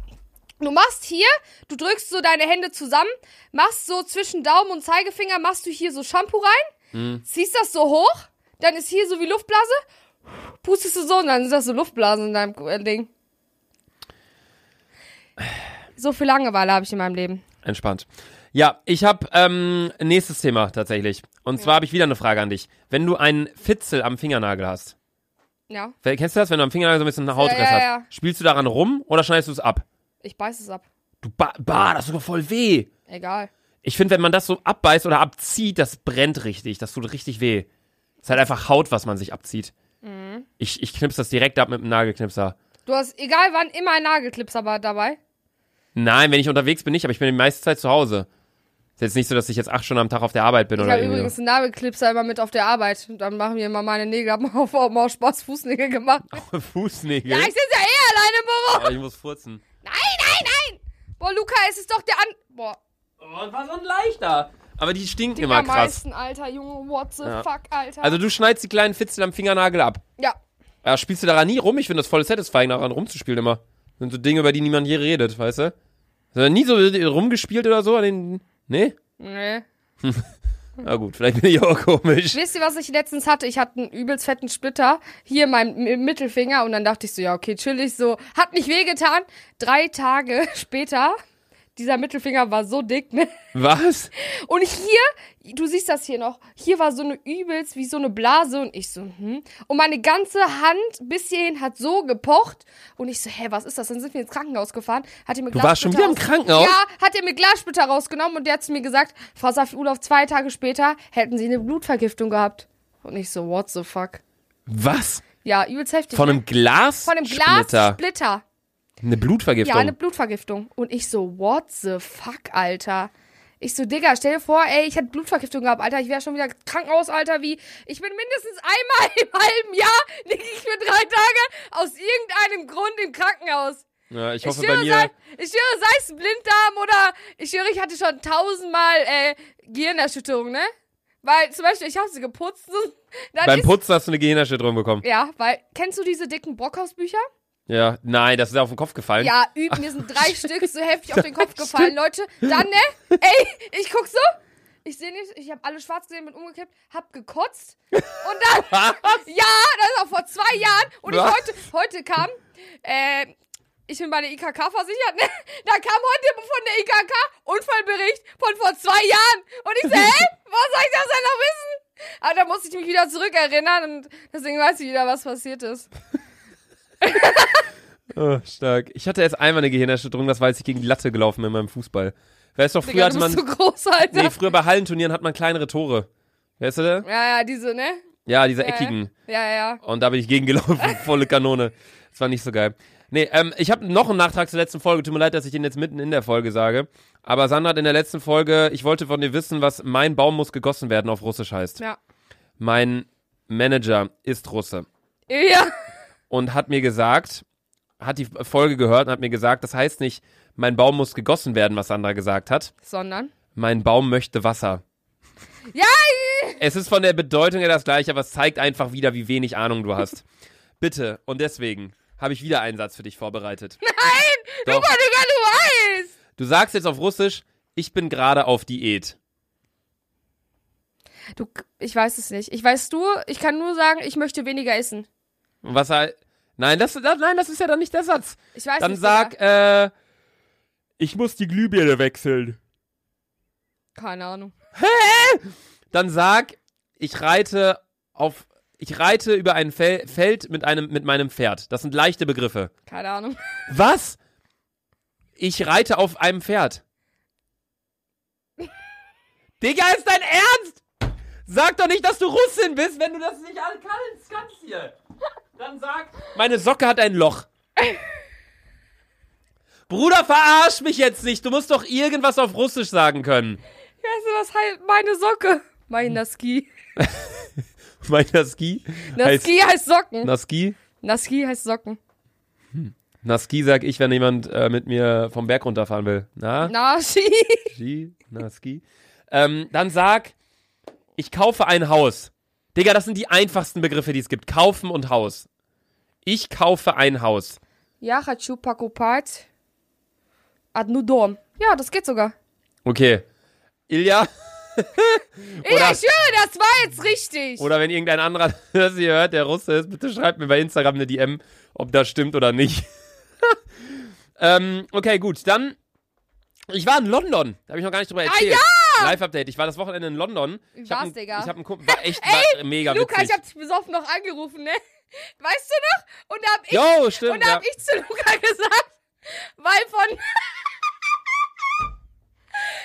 Du machst hier, du drückst so deine Hände zusammen, machst so zwischen Daumen und Zeigefinger, machst du hier so Shampoo rein, ziehst das so hoch, dann ist hier so wie Luftblase, pustest du so und dann ist das so Luftblasen in deinem äh, Ding. So viel Langeweile habe ich in meinem Leben. Entspannt. Ja, ich habe ähm, ein nächstes Thema tatsächlich. Und zwar habe ich wieder eine Frage an dich. Wenn du einen Fitzel am Fingernagel hast, Ja, kennst du das, wenn du am Fingernagel so ein bisschen Hautriss Ja, ja, hast? ja. Spielst du daran rum oder schneidest du es ab? Ich beiß es ab. Du ba, bah, das tut voll weh. Egal. Ich finde, wenn man das so abbeißt oder abzieht, das brennt richtig. Das tut richtig weh. Das ist halt einfach Haut, was man sich abzieht. Mhm. Ich, ich knips das direkt ab mit dem Nagelknipser. Du hast, egal wann, immer einen Nagelclips aber dabei. Nein, wenn ich unterwegs bin, nicht, aber ich bin die meiste Zeit zu Hause. Ist jetzt nicht so, dass ich jetzt acht Stunden am Tag auf der Arbeit bin Ich oder habe irgendwie. übrigens einen Nagelclipser immer mit auf der Arbeit. Und dann machen wir immer meine Nägel. Hab mal aus Spaß Fußnägel gemacht. Fußnägel. Ja, ich sitze ja eh alleine im Büro. Aber ich muss furzen. Nein, nein, nein. Boah, Luca, es ist doch der an... Boah, Oh, und war so ein leichter. Aber die stinken Digga, immer krass. meisten, Alter, Junge, what the Ja. fuck, Alter. Also du schneidest die kleinen Fitzel am Fingernagel ab. ja, Ja, spielst du daran nie rum? Ich finde das voll satisfying, daran rumzuspielen immer. Das sind so Dinge, über die niemand je redet, weißt du? Hast du nie so rumgespielt oder so an den. Nee? nee. Na gut, vielleicht bin ich auch komisch. Wisst ihr, was ich letztens hatte? Ich hatte einen übelst fetten Splitter hier in meinem Mittelfinger und dann dachte ich so, ja, okay, chillig, so. Hat nicht wehgetan. Drei Tage später, dieser Mittelfinger war so dick, ne? Was? Und hier, du siehst das hier noch, hier war so eine übelst wie so eine Blase und ich so, hm. Und meine ganze Hand bis hierhin hat so gepocht und ich so, hä, was ist das? Dann sind wir ins Krankenhaus gefahren, hat er mir Du warst schon Glassplitter wieder im Krankenhaus? Ja, hat er mir Glassplitter rausgenommen und der hat zu mir gesagt, Frau Safi-Ulof, zwei Tage später hätten sie eine Blutvergiftung gehabt. Und ich so, what the fuck? Was? Ja, übelst heftig. Von ne? einem Glas? Von einem Splitter. Glassplitter. Eine Blutvergiftung. Ja, eine Blutvergiftung. Und ich so, what the fuck, Alter? Ich so, Digga, stell dir vor, ey, ich hätte Blutvergiftung gehabt, Alter. Ich wäre schon wieder Krankenhaus, Alter, wie. Ich bin mindestens einmal im halben Jahr, liege ich für drei Tage aus irgendeinem Grund im Krankenhaus. ja, ich Ich hoffe bei mir. sei, ich schwöre, sei es Blinddarm oder ich schwöre, ich hatte schon tausendmal äh, Gehirnerschütterung, ne? Weil zum Beispiel, ich habe sie geputzt Beim ist, Putzen hast du eine Gehirnerschütterung bekommen. Ja, weil, kennst du diese dicken Brockhaus-Bücher? Ja, nein, das ist auf den Kopf gefallen. Ja, üb, mir sind drei Stück so heftig auf den Kopf gefallen, Leute. Dann, ne? Ey, ich guck so. Ich sehe nicht, ich habe alle schwarz gesehen, bin umgekippt, hab gekotzt. Und dann, ja, das ist auch vor zwei Jahren. Und ich Was? heute, heute kam, äh, ich bin bei der IKK versichert, ne? Da kam heute von der IKK Unfallbericht von vor zwei Jahren. Und ich so, hä? Wo soll ich das denn noch wissen? Aber da musste ich mich wieder zurückerinnern und deswegen weiß ich wieder, was passiert ist. Oh, stark. Ich hatte erst einmal eine Gehirnerschütterung, das war, als ich gegen die Latte gelaufen bin in meinem Fußball. Weißt du, früher Digga, hatte man. so groß, Alter. Nee, früher bei Hallenturnieren hat man kleinere Tore. Weißt du das? Ja, ja, diese, ne? Ja, diese Ja, eckigen. Ja, ja, ja. Und da bin ich gegengelaufen, volle Kanone. Das war nicht so geil. Nee, ähm, ich habe noch einen Nachtrag zur letzten Folge. Tut mir leid, dass ich den jetzt mitten in der Folge sage. Aber Sandra hat in der letzten Folge, ich wollte von dir wissen, was mein Baum muss gegossen werden auf Russisch heißt. Ja. Mein Manager ist Russe Ja. Und hat mir gesagt, hat die Folge gehört und hat mir gesagt, das heißt nicht, mein Baum muss gegossen werden, was Sandra gesagt hat. Sondern? Mein Baum möchte Wasser. Ja! Es ist von der Bedeutung her das gleiche, aber es zeigt einfach wieder, wie wenig Ahnung du hast. Bitte, und deswegen habe ich wieder einen Satz für dich vorbereitet. Nein! Doch. Luca, Digga, du weißt! Du sagst jetzt auf Russisch, ich bin gerade auf Diät. Du, ich weiß es nicht. Ich weiß du, ich kann nur sagen, ich möchte weniger essen. Und was halt. Nein, das, das, nein, das ist ja dann nicht der Satz. Ich weiß Dann nicht. sag, Digga. äh, ich muss die Glühbirne wechseln. Keine Ahnung. Dann sag, ich reite auf, ich reite über ein Fel Feld mit einem, mit meinem Pferd. Das sind leichte Begriffe. Keine Ahnung. Was? Ich reite auf einem Pferd. Digga, ist dein Ernst? Sag doch nicht, dass du Russin bist, wenn du das nicht alle kannst, kannst hier. Dann sag, meine Socke hat ein Loch. Bruder, verarsch mich jetzt nicht. Du musst doch irgendwas auf Russisch sagen können. Weißt du, was heißt meine Socke? Mein Naski. Mein Naski heißt Naski heißt Socken. Naski. Naski heißt Socken. Naski sag ich, wenn jemand äh, mit mir vom Berg runterfahren will. Na? Nashi. Ski, Naski. Ähm, dann sag, ich kaufe ein Haus. Digga, das sind die einfachsten Begriffe, die es gibt. Kaufen und Haus. Ich kaufe ein Haus. Ja, хочу покупать Ad Nudom. Ja, das geht sogar. Okay. Ilja? Ey, Oder- ich schwöre, das war jetzt richtig. Oder wenn irgendein anderer das hier hört, der Russe ist, bitte schreibt mir bei Instagram eine DM, ob das stimmt oder nicht. ähm, okay, gut. Dann, ich war in London. Da habe ich noch gar nicht drüber erzählt. Live-Update. Ich war das Wochenende in London. Wie Ich hab war's, einen- Digga? Ich habe einen Kumpel, war echt war mega Luca, witzig. ich hab dich besoffen noch angerufen, ne? Weißt du noch? Und da hab ich, Jo, stimmt, und da ja. hab ich zu Luca gesagt, weil von,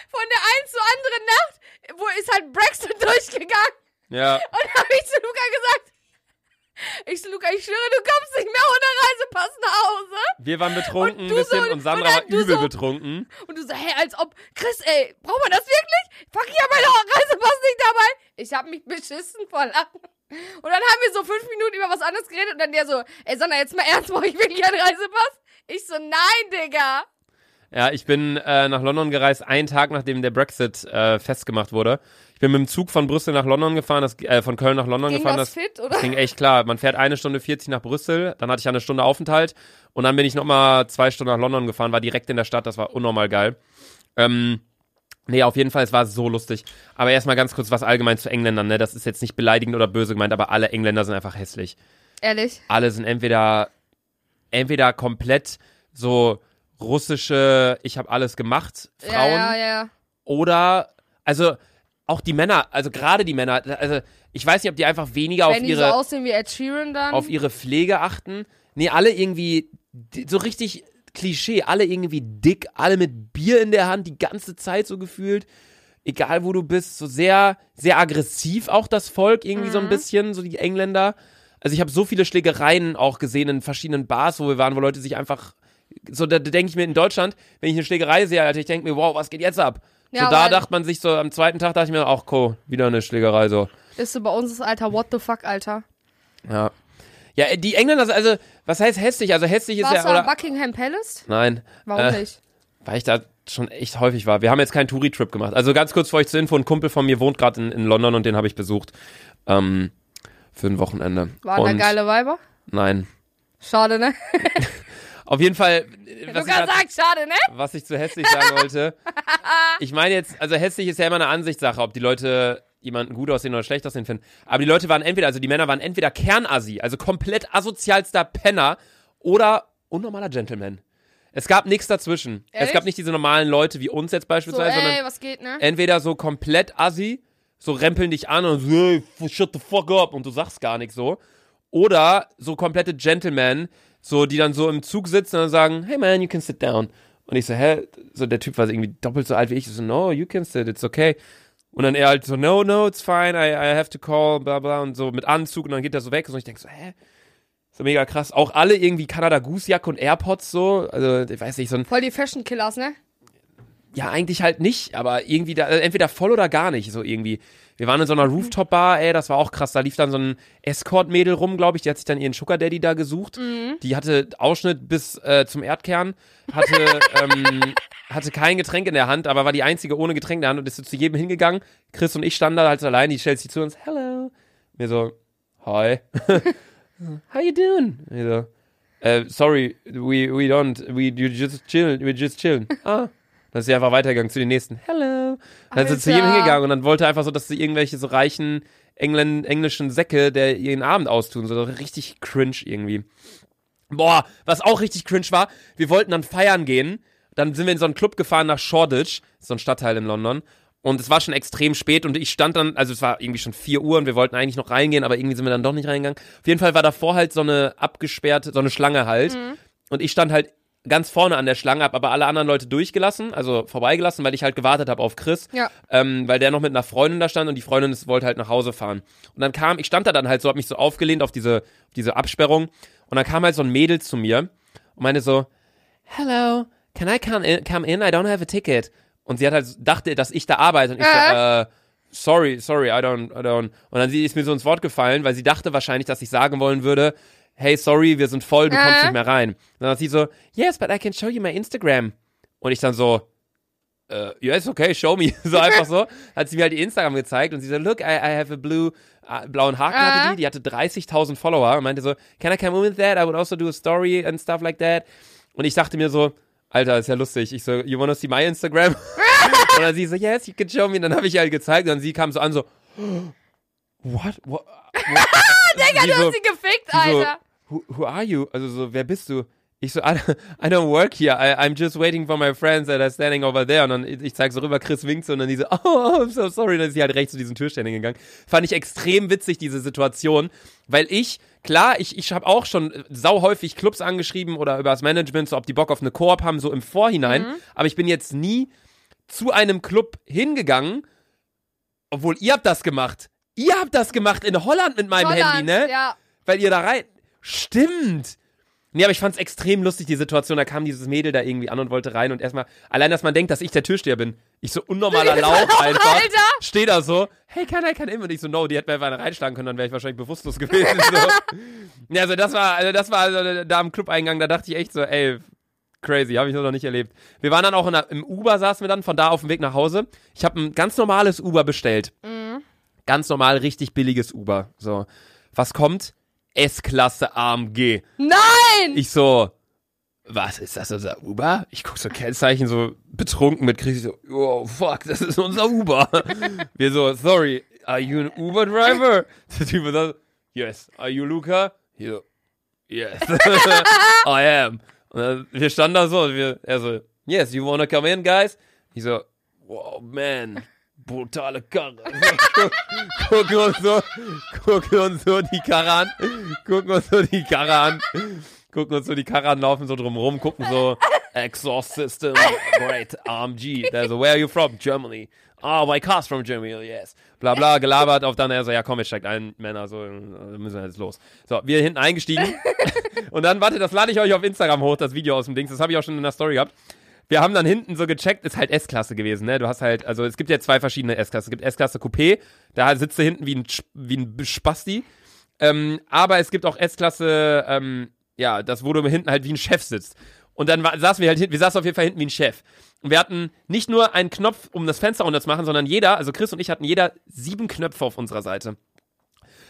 von der einen zur anderen Nacht, wo ist halt Brexit durchgegangen. Ja. Und da hab ich zu Luca gesagt, ich zu Luca, ich schwöre, du kommst nicht mehr ohne Reisepass nach Hause. Wir waren betrunken Und ein bisschen so- und Sandra und war übel so- betrunken. Und du so, hey, als ob, Chris, ey, braucht man das wirklich? Fuck, ich hab meinen Reisepass nicht dabei. Ich hab mich beschissen vor Lachen. Und dann haben wir so fünf Minuten über was anderes geredet und dann der so, ey, Sandra, jetzt mal ernst, brauche ich wirklich einen Reisepass? Ich so, nein, Digga. Ja, ich bin äh, nach London gereist, einen Tag nachdem der Brexit äh, festgemacht wurde. Ich bin mit dem Zug von Brüssel nach London gefahren, das, äh, von Köln nach London Ging gefahren. das fit, oder? ging echt klar. Man fährt eine Stunde 40 nach Brüssel, dann hatte ich eine Stunde Aufenthalt und dann bin ich nochmal zwei Stunden nach London gefahren, war direkt in der Stadt, das war unnormal geil. Ähm, nee, auf jeden Fall, es war so lustig. Aber erstmal ganz kurz was allgemein zu Engländern, ne? Das ist jetzt nicht beleidigend oder böse gemeint, aber alle Engländer sind einfach hässlich. Ehrlich? Alle sind entweder, entweder komplett so russische, ich habe alles gemacht, Frauen Ja, ja, ja. oder also auch die Männer, also gerade die Männer, also ich weiß nicht, ob die einfach weniger auf Wenn die so ihre aussehen wie Ed Sheeran dann. auf ihre Pflege achten. Nee, alle irgendwie so richtig Klischee, alle irgendwie dick, alle mit Bier in der Hand die ganze Zeit so gefühlt. Egal wo du bist, so sehr sehr aggressiv auch das Volk irgendwie so ein bisschen, so die Engländer. Also ich habe so viele Schlägereien auch gesehen in verschiedenen Bars, wo wir waren, wo Leute sich einfach so da, da denke ich mir in Deutschland, wenn ich eine Schlägerei sehe, Alter, ich denke mir, wow, was geht jetzt ab? Ja, so da dachte man sich so am zweiten Tag dachte ich mir, ach cool, wieder eine Schlägerei so. ist so bei uns das Alter, what the fuck, Alter. Ja. Ja, die Engländer, also, was heißt hässlich? Also hässlich ist Warst ja, du am? Buckingham Palace? Nein. Warum äh, nicht? Weil ich da schon echt häufig war. Wir haben jetzt keinen Touri-Trip gemacht. Also ganz kurz für euch zur Info, ein Kumpel von mir wohnt gerade in, in London und den habe ich besucht. Ähm, für ein Wochenende. Waren und da geile Weiber? Nein. Schade, ne? Auf jeden Fall, äh, was ich, Luca grad, sagt, schade, ne? was ich zu hässlich sagen wollte. ich meine jetzt, also hässlich ist ja immer eine Ansichtssache, ob die Leute jemanden gut aussehen oder schlecht aussehen finden. Aber die Leute waren entweder, also die Männer waren entweder Kernassi, also komplett asozialster Penner oder unnormaler Gentleman. Es gab nichts dazwischen. Es Ehrlich? gab nicht diese normalen Leute wie uns jetzt So, beispielsweise, sondern ey, was geht, ne? entweder so komplett assi, so rempeln dich an und so, hey, shut the fuck up und du sagst gar nichts so. Oder so komplette Gentlemen, so, die dann so im Zug sitzen und sagen, hey man, you can sit down. Und ich so, hä? So, der Typ war irgendwie doppelt so alt wie ich. Ich so, no, you can sit, it's okay. Und dann er halt so, no, no, it's fine, I, I have to call, bla bla. Und so mit Anzug und dann geht er so weg. Und ich denke so, hä? So mega krass. Auch alle irgendwie Kanada Goose Jacke und AirPods so. Also, ich weiß nicht, so ein Voll die Fashion Killers, ne? ja, eigentlich halt nicht, aber irgendwie da, äh, entweder voll oder gar nicht, so irgendwie. Wir waren in so einer Rooftop-Bar, ey, das war auch krass. Da lief dann so ein Escort-Mädel rum, glaube ich. Die hat sich dann ihren Sugar Daddy da gesucht. Die hatte Ausschnitt bis äh, zum Erdkern, hatte, ähm, hatte kein Getränk in der Hand, aber war die einzige ohne Getränk in der Hand und ist so zu jedem hingegangen. Chris und ich standen da halt so allein, die stellt sich zu uns, hello. Mir so, hi. How you doing? Mir so, äh, sorry, we, we don't, we you just chillen, we just chillen. Ah. Dann ist sie einfach weitergegangen zu den nächsten. Hello. Dann ist sie zu jedem Alter. hingegangen und dann wollte einfach so, dass sie irgendwelche so reichen Engländ englischen Säcke, der ihren Abend austun. So richtig cringe irgendwie. Boah, was auch richtig cringe war, wir wollten dann feiern gehen. Dann sind wir in so einen Club gefahren nach Shoreditch, so ein Stadtteil in London. Und es war schon extrem spät und ich stand dann, also es war irgendwie schon 4 Uhr und wir wollten eigentlich noch reingehen, aber irgendwie sind wir dann doch nicht reingegangen. Auf jeden Fall war davor halt so eine abgesperrte, so eine Schlange halt. Und ich stand halt ganz vorne an der Schlange, hab aber alle anderen Leute durchgelassen, also vorbeigelassen, weil ich halt gewartet habe auf Chris. Ja. Ähm, weil der noch mit einer Freundin da stand und die Freundin ist, wollte halt nach Hause fahren. Und dann kam, ich stand da dann halt so, hab mich so aufgelehnt auf diese, diese Absperrung und dann kam halt so ein Mädel zu mir und meinte so, Hello, can I come in? Come in? I don't have a ticket. Und sie hat halt dachte, dass ich da arbeite und ich so, äh, sorry, sorry, I don't, I don't. Und dann ist mir so ins Wort gefallen, weil sie dachte wahrscheinlich, dass ich sagen wollen würde, hey, sorry, wir sind voll, du kommst Äh. nicht mehr rein. Und dann hat sie so, yes, but I can show you my Instagram. Und ich dann so, äh, yes, okay, show me. So einfach so. Hat sie mir halt ihr Instagram gezeigt und sie so, look, I, I have a blue, äh, blauen Haken hatte Ah. die, die hatte 30.000 Follower und meinte so, can I come in with that? I would also do a story and stuff like that. Und ich dachte mir so, Alter, ist ja lustig. Ich so, you wanna see my Instagram? und dann sie so, yes, you can show me. Und dann habe ich ihr halt gezeigt und sie kam so an, so, what? what, what? Digga, du so- hast sie gefickt, sie so, Alter. who, who are you? Also so, wer bist du? Ich so, I, I don't work here. I, I'm just waiting for my friends that are standing over there. Und dann, ich zeig so rüber, Chris winkt so und dann die so, oh, I'm so sorry. Und dann ist sie halt rechts zu diesen Türständen gegangen. Fand ich extrem witzig, diese Situation, weil ich, klar, ich, ich habe auch schon sau häufig Clubs angeschrieben oder über das Management, so ob die Bock auf eine Koop haben, so im Vorhinein. Aber ich bin jetzt nie zu einem Club hingegangen, obwohl ihr habt das gemacht. Ihr habt das gemacht in Holland mit meinem Holland, Handy, ne? Ja. weil ihr da rein. Stimmt. Nee, aber ich fand's extrem lustig, die Situation. Da kam dieses Mädel da irgendwie an und wollte rein und erstmal, allein, dass man denkt, dass ich der Türsteher bin. Ich so unnormaler Lauch einfach. Alter. Steh da so, hey, kann I, kann I? Und ich so, no, die hätte mir einfach eine reinschlagen können, dann wäre ich wahrscheinlich bewusstlos gewesen. so. Ja, also das war, also das war also da am Club-Eingang, da dachte ich echt so, ey, crazy, habe ich noch nicht erlebt. Wir waren dann auch in im Uber, saßen wir dann, von da auf dem Weg nach Hause. Ich habe ein ganz normales Uber bestellt. Ganz normal, richtig billiges Uber. So, was kommt? S-Klasse AMG. Nein! Ich so, was ist das, unser Uber? Ich guck so Kennzeichen, so betrunken mit Chris, ich so, oh fuck, das ist unser Uber. Wir so, sorry, are you an Uber driver? Der Typ so, yes. Are you Luca? Ich so, yes. I am. Und dann, wir standen da so, und wir, er so, yes, you wanna come in, guys? Ich so, wow, man, brutale Karre. gucken uns so, gucken uns so die Karre an, gucken uns so die Karre an, gucken uns so die Karre an, laufen so drumrum, gucken so, Exhaust System, great, AMG. Der so, where are you from? Germany. Oh, my car's from Germany, oh, yes. Bla bla, gelabert, auf dann er so, ja komm, jetzt steigt ein, Männer, so, müssen wir jetzt los. So, wir hinten eingestiegen. Und dann, warte, das lade ich euch auf Instagram hoch, das Video aus dem Dings, das habe ich auch schon in der Story gehabt. Wir haben dann hinten so gecheckt, ist halt S-Klasse gewesen, ne? Du hast halt, also es gibt ja zwei verschiedene S-Klasse. Es gibt S-Klasse Coupé, da sitzt du hinten wie ein, wie ein Spasti. Ähm, aber es gibt auch S-Klasse, ähm, ja, das, wo du hinten halt wie ein Chef sitzt. Und dann war, saßen wir halt hinten, wir saßen auf jeden Fall hinten wie ein Chef. Und wir hatten nicht nur einen Knopf, um das Fenster runter zu machen, sondern jeder, also Chris und ich hatten jeder sieben Knöpfe auf unserer Seite.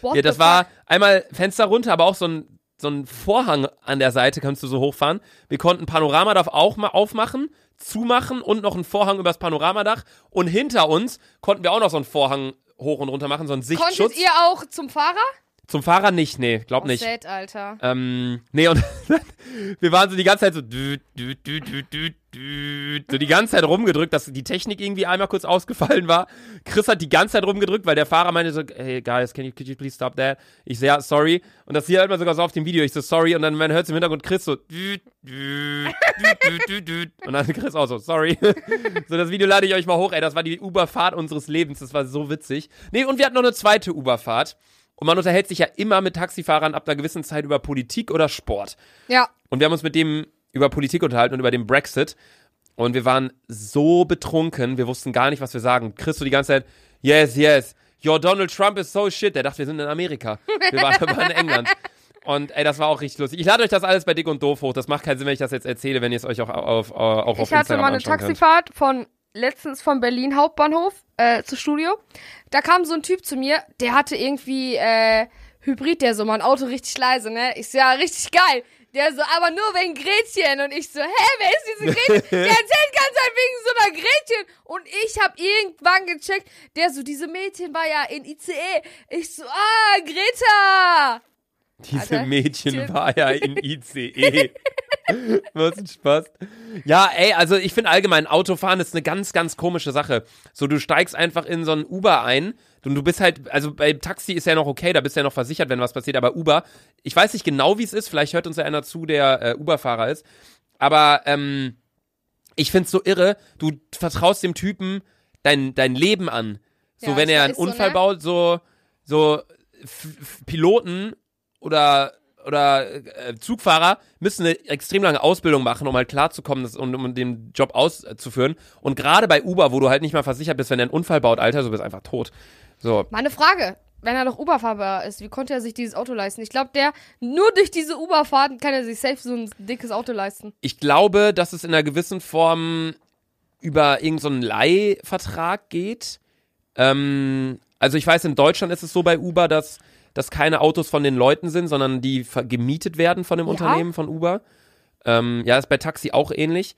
What Ja, das war einmal Fenster runter, aber auch so ein, so ein Vorhang an der Seite kannst du so hochfahren. Wir konnten Panoramadach auch mal aufmachen, zumachen und noch einen Vorhang übers Panoramadach. Und hinter uns konnten wir auch noch so einen Vorhang hoch und runter machen, so einen Sichtschutz. Konntet ihr auch zum Fahrer? Zum Fahrer nicht, nee, glaub Oh, nicht. Sad, Alter. Ähm, nee, und wir waren so die ganze Zeit so, dü, dü, dü, dü, dü, dü, so die ganze Zeit rumgedrückt, dass die Technik irgendwie einmal kurz ausgefallen war. Chris hat die ganze Zeit rumgedrückt, weil der Fahrer meinte so, hey guys, can you, could you please stop that? Ich so, ja, sorry. Und das hier hört man sogar so auf dem Video. Ich so, sorry. Und dann man hört im Hintergrund Chris so, dü, dü, dü, dü, dü, dü. und dann Chris auch so, sorry. so, das Video lade ich euch mal hoch, ey. Das war die Uberfahrt unseres Lebens. Das war so witzig. Nee, und wir hatten noch eine zweite Uberfahrt. Und man unterhält sich ja immer mit Taxifahrern ab einer gewissen Zeit über Politik oder Sport. Ja. Und wir haben uns mit dem über Politik unterhalten und über den Brexit. Und wir waren so betrunken, wir wussten gar nicht, was wir sagen. Chris so die ganze Zeit, yes, yes, your Donald Trump is so shit. Der dachte, wir sind in Amerika. Wir waren aber in England. Und ey, das war auch richtig lustig. Ich lade euch das alles bei Dick und Doof hoch. Das macht keinen Sinn, wenn ich das jetzt erzähle, wenn ihr es euch auch auf, auf, auch auf Ich hatte mal eine anschauen könnt. Taxifahrt von letztens von Berlin Hauptbahnhof äh, zu Studio. Da kam so ein Typ zu mir, der hatte irgendwie äh, Hybrid, der so mein Auto richtig leise, ne? Ich so, ja, richtig geil. Der so, aber nur wegen Gretchen. Und ich so, hä, wer ist diese Gretchen? Der erzählt ganz Zeit wegen so einer Gretchen. Und ich hab irgendwann gecheckt, der so, diese Mädchen war ja in ICE. Ich so, ah, Greta. Diese Alter, Mädchen war ja in ICE. Was ein Spaß. Ja, ey, also ich finde allgemein, Autofahren ist eine ganz, ganz komische Sache. So, du steigst einfach in so ein Uber ein und du bist halt, also bei Taxi ist ja noch okay, da bist du ja noch versichert, wenn was passiert, aber Uber, ich weiß nicht genau, wie es ist, vielleicht hört uns ja einer zu, der äh, Uber-Fahrer ist, aber ähm, ich find's so irre, du vertraust dem Typen dein, dein Leben an. So, Ja, wenn er einen ist so, Unfall ne? baut, so, so F F Piloten oder oder äh, Zugfahrer müssen eine extrem lange Ausbildung machen, um halt klarzukommen und um den Job auszuführen. Und gerade bei Uber, wo du halt nicht mal versichert bist, wenn er einen Unfall baut, Alter, so bist einfach tot. So, Meine Frage, wenn er doch Uberfahrer ist, wie konnte er sich dieses Auto leisten? Ich glaube, der, nur durch diese Uberfahrten kann er sich safe so ein dickes Auto leisten. ich glaube, dass es in einer gewissen Form über irgendeinen so Leihvertrag geht. Ähm, also ich weiß, in Deutschland ist es so bei Uber, dass, dass keine Autos von den Leuten sind, sondern die gemietet werden von dem Ja. Unternehmen von Uber. Ähm, ja, ist bei Taxi auch ähnlich.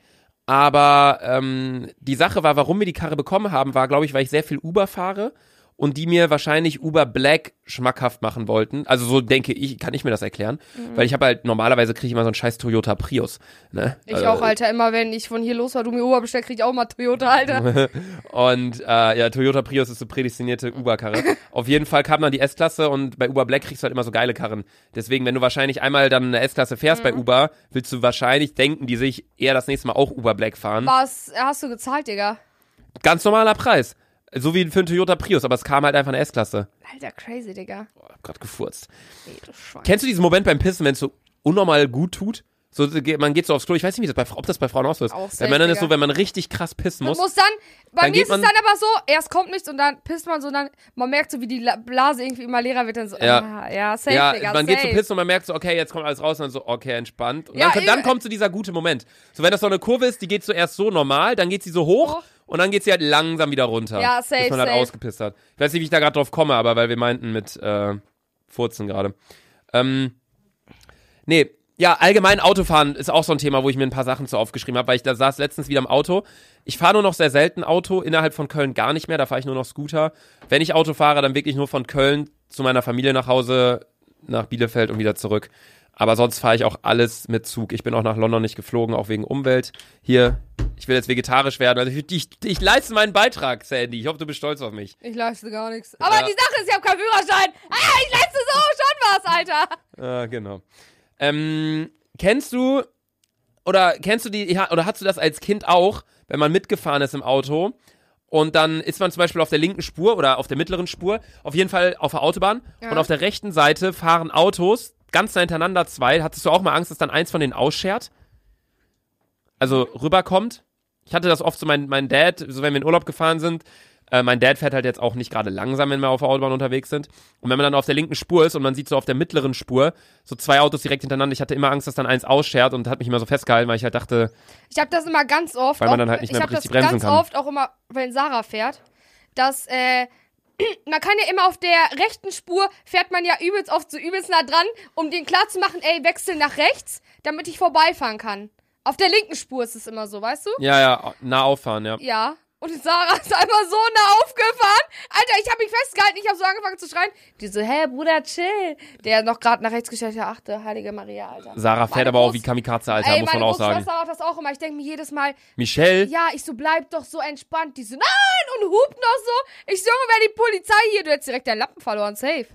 Aber ähm, die Sache war, warum wir die Karre bekommen haben, war, glaube ich, weil ich sehr viel Uber fahre und die mir wahrscheinlich Uber Black schmackhaft machen wollten. Also so denke ich, kann ich mir das erklären. Mhm. Weil ich habe halt, normalerweise kriege ich immer so einen scheiß Toyota Prius. Ne? Ich Äh, auch, Alter. Immer wenn ich von hier los war, du mir Uber bestellst, krieg ich auch mal Toyota, Alter. Und äh, ja, Toyota Prius ist so prädestinierte Uber-Karre. Auf jeden Fall kam dann die S-Klasse und bei Uber Black kriegst du halt immer so geile Karren. Deswegen, wenn du wahrscheinlich einmal dann eine S-Klasse fährst bei Uber, willst du wahrscheinlich denken, die sich eher das nächste Mal auch Uber Black fahren. Was hast du gezahlt, Digga? Ganz normaler Preis. So wie für einen Toyota Prius, aber es kam halt einfach eine S-Klasse. Alter, crazy, Digga. Boah, hab grad gefurzt. Ey, du Schwein. Kennst du diesen Moment beim Pissen, wenn es so unnormal gut tut? So, man geht so aufs Klo, ich weiß nicht, wie das bei, ob das bei Frauen auch so ist. Auch bei Männern ist so, wenn man richtig krass pissen Man muss. muss dann, bei Dann mir ist es man- dann aber so, erst kommt nichts und dann pisst man so, dann, man merkt so, wie die La- Blase irgendwie immer leerer wird, dann so, Ja. ah, ja, safe, ja, Digga, man safe. geht so pissen und man merkt so, okay, jetzt kommt alles raus und dann so, okay, entspannt. Und Ja, dann, dann eh- kommt so dieser gute Moment. So, wenn das so eine Kurve ist, die geht zuerst so normal, dann geht sie so hoch Hoch. Und dann geht sie halt langsam wieder runter. Ja, safe, Bis man halt safe. ausgepisst hat. Ich weiß nicht, wie ich da gerade drauf komme, aber weil wir meinten mit äh, Furzen gerade. Ähm, nee, ja, allgemein Autofahren ist auch so ein Thema, wo ich mir ein paar Sachen zu aufgeschrieben habe, weil ich da saß letztens wieder im Auto. Ich fahre nur noch sehr selten Auto, innerhalb von Köln gar nicht mehr, da fahre ich nur noch Scooter. Wenn ich Auto fahre, dann wirklich nur von Köln zu meiner Familie nach Hause, nach Bielefeld und wieder zurück. Aber sonst fahre ich auch alles mit Zug. Ich bin auch nach London nicht geflogen, auch wegen Umwelt. Hier, ich will jetzt vegetarisch werden. Also ich, ich, ich leiste meinen Beitrag, Sandy. Ich hoffe, du bist stolz auf mich. Ich leiste gar nichts. Aber Ja. die Sache ist, ich habe keinen Führerschein. Ah, ich leiste so schon was, Alter. Ah, genau. Ähm, kennst du oder kennst du die oder hast du das als Kind auch, wenn man mitgefahren ist im Auto und dann ist man zum Beispiel auf der linken Spur oder auf der mittleren Spur, auf jeden Fall auf der Autobahn Ja. und auf der rechten Seite fahren Autos ganz nah hintereinander zwei. Hattest du auch mal Angst, dass dann eins von denen ausschert? Also rüberkommt? Ich hatte das oft so, mein, mein Dad, so wenn wir in Urlaub gefahren sind, äh, mein Dad fährt halt jetzt auch nicht gerade langsam, wenn wir auf der Autobahn unterwegs sind. Und wenn man dann auf der linken Spur ist und man sieht so auf der mittleren Spur so zwei Autos direkt hintereinander, ich hatte immer Angst, dass dann eins ausschert und hat mich immer so festgehalten, weil ich halt dachte, Ich habe das immer ganz oft. Weil man dann halt nicht ich mehr hab richtig das bremsen ganz kann. oft auch immer, wenn Sarah fährt, dass äh, man kann ja immer auf der rechten Spur fährt man ja übelst oft so übelst nah dran, um den klar zu machen, ey, wechsel nach rechts, damit ich vorbeifahren kann. Auf der linken Spur ist es immer so, weißt du? ja, ja, nah auffahren, ja. Ja. Und Sarah ist einfach so nah aufgefahren. Alter, ich habe mich festgehalten, ich habe so angefangen zu schreien. Die so, hä, Bruder, chill. Der noch gerade nach rechts gestellt, ja, achte, heilige Maria, Alter. Sarah fährt Meine aber auch wie Kamikaze, Alter, Ey, muss man auch sagen. Großschwester macht das auch immer. Ich denke mir jedes Mal, Michelle, ja, ich so, bleib doch so entspannt. Die so, nein, und hupt noch so. Ich so, wer die Polizei hier, du hättest direkt deinen Lappen verloren, safe.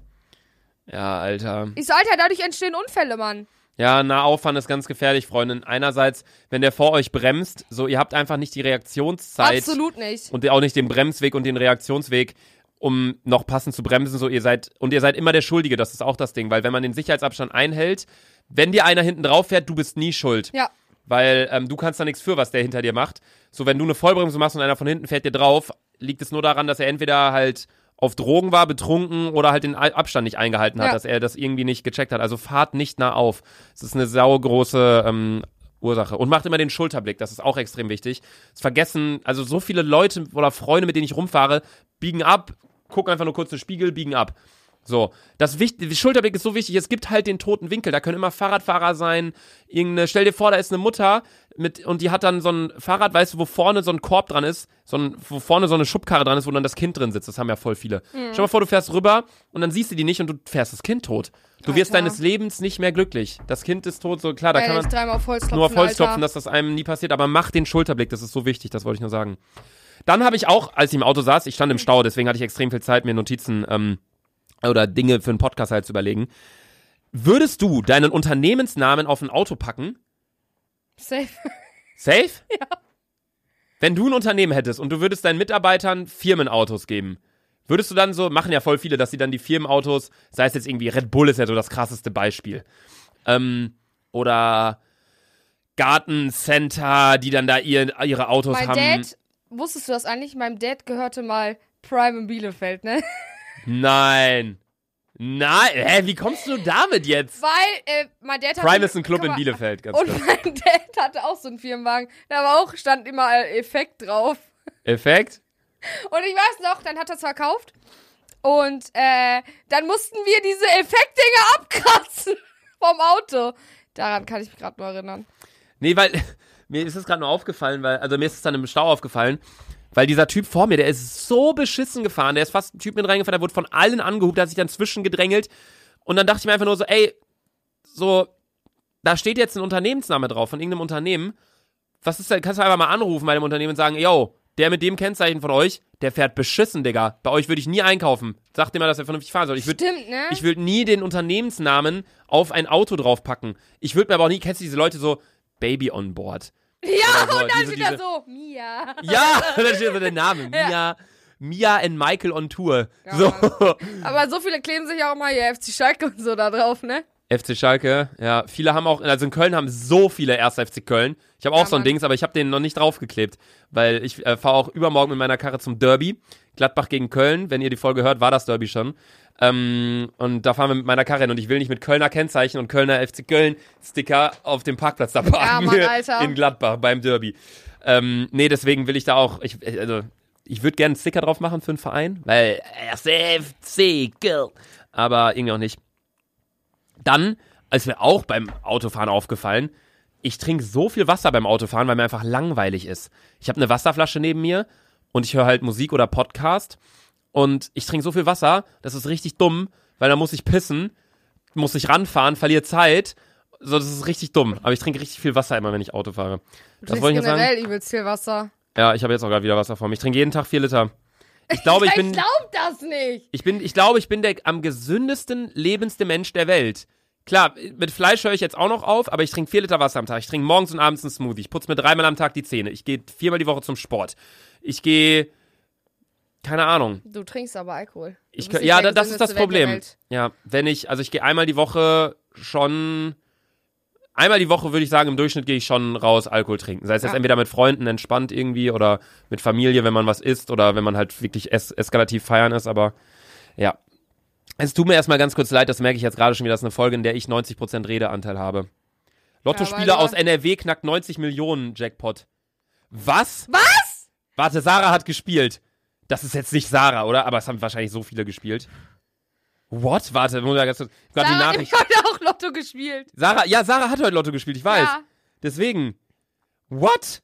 ja, Alter. Ich so, Alter, dadurch entstehen Unfälle, Mann. Ja, nah auffahren ist ganz gefährlich, Freundin. Einerseits, wenn der vor euch bremst, so, ihr habt einfach nicht die Reaktionszeit. Absolut nicht. und auch nicht den Bremsweg und den Reaktionsweg, um noch passend zu bremsen. So, ihr seid und ihr seid immer der Schuldige. Das ist auch das Ding, weil wenn man den Sicherheitsabstand einhält, wenn dir einer hinten drauf fährt, du bist nie schuld, Ja. weil ähm, du kannst da nichts für, was der hinter dir macht. So, wenn du eine Vollbremse machst und einer von hinten fährt dir drauf, liegt es nur daran, dass er entweder halt auf Drogen war, betrunken oder halt den Abstand nicht eingehalten hat, Ja. dass er das irgendwie nicht gecheckt hat. Also fahrt nicht nah auf. Das ist eine saugroße ähm, Ursache. Und macht immer den Schulterblick, das ist auch extrem wichtig. Das vergessen, also so viele Leute oder Freunde, mit denen ich rumfahre, biegen ab, gucken einfach nur kurz in den Spiegel, biegen ab. So, das wichtig, Schulterblick ist so wichtig. Es gibt halt den toten Winkel. Da können immer Fahrradfahrer sein. Irgendeine, stell dir vor, da ist eine Mutter mit und die hat dann so ein Fahrrad, weißt du, wo vorne so ein Korb dran ist, so ein, wo vorne so eine Schubkarre dran ist, wo dann das Kind drin sitzt. Das haben ja voll viele. Stell mal vor, du fährst rüber und dann siehst du die nicht und du fährst das Kind tot. Du wirst Alter. deines Lebens nicht mehr glücklich. Das Kind ist tot, so klar, da Ey, kann man dreimal auf Holz klopfen, nur auf Holz klopfen, dass das einem nie passiert, aber mach den Schulterblick, das ist so wichtig, das wollte ich nur sagen. Dann habe ich auch, als ich im Auto saß, ich stand im Stau, deswegen hatte ich extrem viel Zeit, mir Notizen ähm, oder Dinge für einen Podcast halt zu überlegen. Würdest du deinen Unternehmensnamen auf ein Auto packen? Safe. Safe? Ja. Wenn du ein Unternehmen hättest und du würdest deinen Mitarbeitern Firmenautos geben, würdest du dann so, machen ja voll viele, dass sie dann die Firmenautos, sei es jetzt irgendwie Red Bull ist ja so das krasseste Beispiel, ähm, oder Gartencenter, die dann da ihr, ihre Autos Mein haben. Dad, wusstest du das eigentlich? Meinem Dad gehörte mal Prime in Bielefeld, ne? Nein. Nein, hä, wie kommst du damit jetzt? Weil, äh, mein Dad hatte... Prime ist ein Club in Bielefeld, ganz Und kurz. mein Dad hatte auch so einen Firmenwagen. Da war auch, stand immer äh, Effekt drauf. Effekt? Und ich weiß noch, dann hat er es verkauft. Und äh, dann mussten wir diese Effektdinger abkratzen vom Auto. Daran kann ich mich gerade nur erinnern. Nee, weil mir ist es gerade nur aufgefallen, weil, also mir ist es dann im Stau aufgefallen, weil dieser Typ vor mir, der ist so beschissen gefahren, der ist fast ein Typ mit reingefahren, der wurde von allen angehubt, der hat sich dann zwischengedrängelt. Und dann dachte ich mir einfach nur so, ey, so, da steht jetzt ein Unternehmensname drauf von irgendeinem Unternehmen. Was ist denn, kannst du einfach mal anrufen bei dem Unternehmen und sagen, yo, der mit dem Kennzeichen von euch, der fährt beschissen, Digga. Bei euch würde ich nie einkaufen. Sagt dir mal, dass er vernünftig fahren soll. Ich würd, Stimmt, ne? ich würde nie den Unternehmensnamen auf ein Auto draufpacken. Ich würde mir aber auch nie, kennst du diese Leute so, Baby on board? Ja, so, und dann diese- wieder diese- so, Mia. Ja, da steht so der Name. Mia, Mia and Michael on Tour. Ja, so. Aber so viele kleben sich auch mal hier FC Schalke und so da drauf, ne? FC Schalke, ja. Viele haben auch, also in Köln haben so viele 1. FC Köln. Ich habe auch Ja, so ein Mann. Dings, aber ich habe den noch nicht draufgeklebt. Weil ich äh, fahre auch übermorgen mit meiner Karre zum Derby. Gladbach gegen Köln. Wenn ihr die Folge hört, war das Derby schon. Ähm, und da fahren wir mit meiner Karre hin und ich will nicht mit Kölner Kennzeichen und Kölner FC Köln Sticker auf dem Parkplatz da parken Mann, Alter. in Gladbach beim Derby. Ähm, nee, deswegen will ich da auch, ich, also, ich würde gerne einen Sticker drauf machen für einen Verein, weil 1. FC Köln. Aber irgendwie auch nicht. Dann, ist mir auch beim Autofahren aufgefallen, ich trinke so viel Wasser beim Autofahren, weil mir einfach langweilig ist. Ich habe eine Wasserflasche neben mir und ich höre halt Musik oder Podcast und ich trinke so viel Wasser, das ist richtig dumm, weil da muss ich pissen, muss ich ranfahren, verliere Zeit. So, das ist richtig dumm. Aber ich trinke richtig viel Wasser immer, wenn ich Auto fahre. Du Das trinkst nur sagen. generell übelst viel Wasser. Ja, ich habe jetzt auch gerade wieder Wasser vor mir. Ich trinke jeden Tag vier Liter. Ich glaube, ich ich bin, glaub das nicht. ich bin, ich glaube, ich bin der am gesündesten lebendste Mensch der Welt. Klar, mit Fleisch höre ich jetzt auch noch auf, aber ich trinke vier Liter Wasser am Tag. Ich trinke morgens und abends einen Smoothie. Ich putze mir dreimal am Tag die Zähne. Ich gehe viermal die Woche zum Sport. Ich gehe, keine Ahnung. Du trinkst aber Alkohol. Ich, ja, das ist das Problem. Ja, wenn ich, also ich gehe einmal die Woche schon, einmal die Woche würde ich sagen, im Durchschnitt gehe ich schon raus Alkohol trinken. Sei es jetzt Ja. entweder mit Freunden entspannt irgendwie oder mit Familie, wenn man was isst oder wenn man halt wirklich es eskalativ feiern ist, aber ja. Es tut mir erstmal ganz kurz leid, das merke ich jetzt gerade schon wieder, das ist eine Folge, in der ich 90% Redeanteil habe. Lottospieler Ja, aus NRW knackt 90 Millionen Jackpot. Was? Was? Warte, Sarah hat gespielt. Das ist jetzt nicht Sarah, oder? Aber es haben wahrscheinlich so viele gespielt. What? Warte, ich ganz kurz- gerade die Sarah hat Nachricht. heute auch Lotto gespielt. Sarah, ja, Sarah hat heute Lotto gespielt, ich weiß. Ja. Deswegen. What?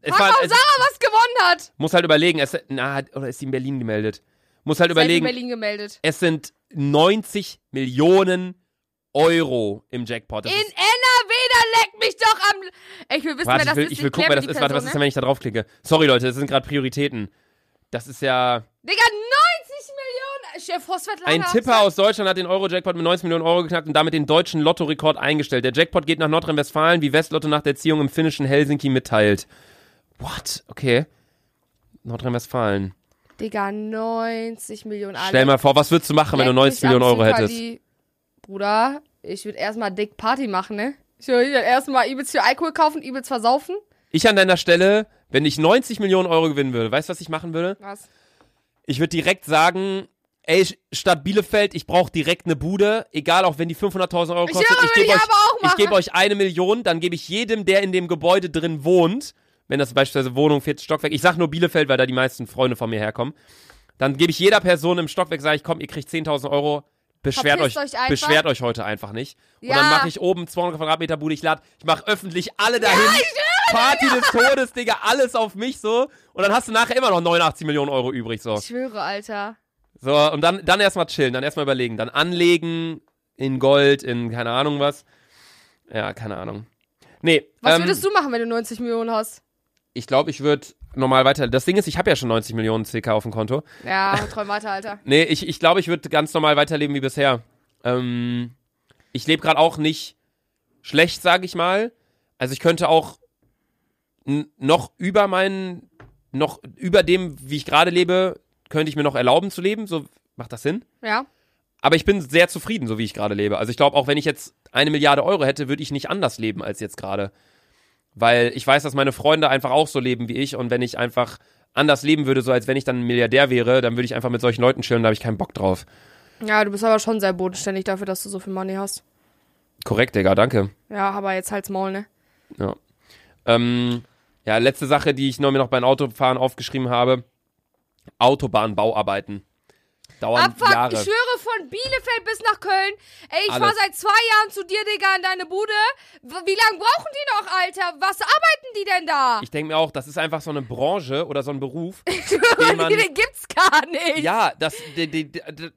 Es Frag, warum es, Sarah was gewonnen hat. muss halt überlegen, es, na, oder ist sie in Berlin gemeldet? Muss halt Sie hat in überlegen, Berlin gemeldet. es sind 90 Millionen Euro im Jackpot. Das In NRW, da leckt mich doch am... Ich will wissen, warte, wer das ich will, ist. ich will gucken, wer das die ist. Warte, was Person, ist denn, ne? wenn ich da draufklicke? Sorry, Leute, das sind gerade Prioritäten. Das ist ja. Digga, 90 Millionen. Ein Tipper aus Deutschland hat den Euro-Jackpot mit 90 Millionen Euro geknackt und damit den deutschen Lottorekord eingestellt. Der Jackpot geht nach Nordrhein-Westfalen, wie Westlotto nach der Ziehung im finnischen Helsinki mitteilt. What? Okay. Nordrhein-Westfalen. Digga, 90 Millionen. Alle. Stell mal vor, was würdest du machen, wenn du Leck 90 mich Millionen Euro hättest? Bruder, ich würde erstmal dick Party machen, ne? Ich würde erstmal übelst viel Alkohol kaufen, übelst versaufen. Ich an deiner Stelle, wenn ich 90 Millionen Euro gewinnen würde, weißt du, was ich machen würde? Was? Ich würde direkt sagen, ey, Stadt Bielefeld, ich brauche direkt eine Bude, egal auch wenn die 500.000 Euro Ich kostet. höre, würde gebe ich euch, ich gebe euch eine Million, dann gebe ich jedem, der in dem Gebäude drin wohnt, wenn das beispielsweise Wohnung, 40 Stockwerk, ich sag nur Bielefeld, weil da die meisten Freunde von mir herkommen, dann gebe ich jeder Person im Stockwerk, sage ich, komm, ihr kriegt 10.000 Euro, beschwert euch, Verpisst euch beschwert euch heute einfach nicht. Und Ja. dann mache ich oben 200 Quadratmeter Bude, ich lade, ich mache öffentlich alle dahin. Party des Todes, Digga, alles auf mich so. Und dann hast du nachher immer noch 89 Millionen Euro übrig, so. Ich schwöre, Alter. So, und dann, dann erstmal chillen, dann erstmal überlegen, dann anlegen in Gold, in keine Ahnung was. Ja, keine Ahnung. Nee, Was ähm, würdest du machen, wenn du 90 Millionen hast? ich glaube, ich würde normal weiter. Das Ding ist, ich habe ja schon 90 Millionen CK auf dem Konto. Ja, träum weiter, Alter. Nee, ich, ich glaube, ich würde ganz normal weiterleben wie bisher. Ähm, ich lebe gerade auch nicht schlecht, sage ich mal. Also ich könnte auch noch über meinen, noch über dem, wie ich gerade lebe, könnte ich mir noch erlauben zu leben. So macht das Sinn? Ja? Aber ich bin sehr zufrieden, so wie ich gerade lebe. Also ich glaube, auch wenn ich jetzt eine Milliarde Euro hätte, würde ich nicht anders leben als jetzt gerade. Weil ich weiß, dass meine Freunde einfach auch so leben wie ich. Und wenn ich einfach anders leben würde, so als wenn ich dann ein Milliardär wäre, dann würde ich einfach mit solchen Leuten chillen, da habe ich keinen Bock drauf. Ja, du bist aber schon sehr bodenständig dafür, dass du so viel Money hast. Korrekt, Digga, danke. Ja, aber jetzt halt's Maul, ne? Ja. Ähm, ja, letzte Sache, die ich noch, mir noch beim Autofahren aufgeschrieben habe. Autobahnbauarbeiten. dauern Abfuck, Jahre. ich schwöre von Bielefeld bis nach Köln. Ey, ich Alles. war seit zwei Jahren zu dir, Digga, in deine Bude. Wie lange brauchen die noch, Alter? Was arbeiten die denn da? Ich denke mir auch, das ist einfach so eine Branche oder so ein Beruf, den man, den gibt's gar nicht. ja, das, die, die, die,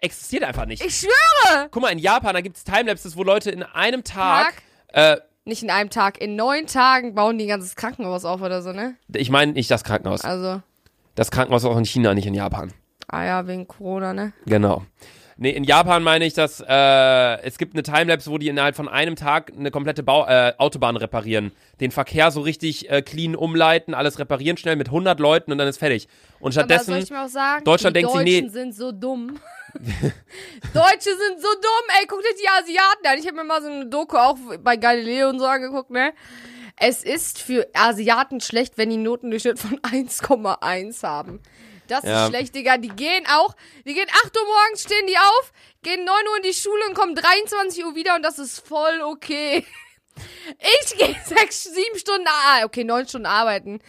existiert einfach nicht. Ich schwöre. Guck mal, in Japan, da gibt es Timelapses, wo Leute in einem Tag, Tag? äh, Nicht in einem Tag, in neun Tagen bauen die ein ganzes Krankenhaus auf oder so, ne? ich meine nicht das Krankenhaus. Also, Das Krankenhaus auch in China, nicht in Japan. ah ja, wegen Corona, ne? Genau. Nee, in Japan meine ich, dass äh, es gibt eine Timelapse, wo die innerhalb von einem Tag eine komplette Bau äh, Autobahn reparieren. Den Verkehr so richtig äh, clean umleiten, alles reparieren schnell mit 100 Leuten und dann ist fertig. Und Aber soll stattdessen, ich mal auch sagen? Deutschland die denkt sich, Deutschen nee. sind so dumm. Deutsche sind so dumm, ey, guck dir die Asiaten an. Ich habe mir mal so eine Doku auch bei Galileo und so angeguckt, ne? Es ist für Asiaten schlecht, wenn die Notendurchschnitt von 1,1 haben. Das Ja. ist schlecht, Digga. Die gehen auch, die gehen 8 Uhr morgens, stehen die auf, gehen 9 Uhr in die Schule und kommen 23 Uhr wieder und das ist voll okay. Ich gehe sechs, sieben Stunden, ah, okay, neun Stunden arbeiten.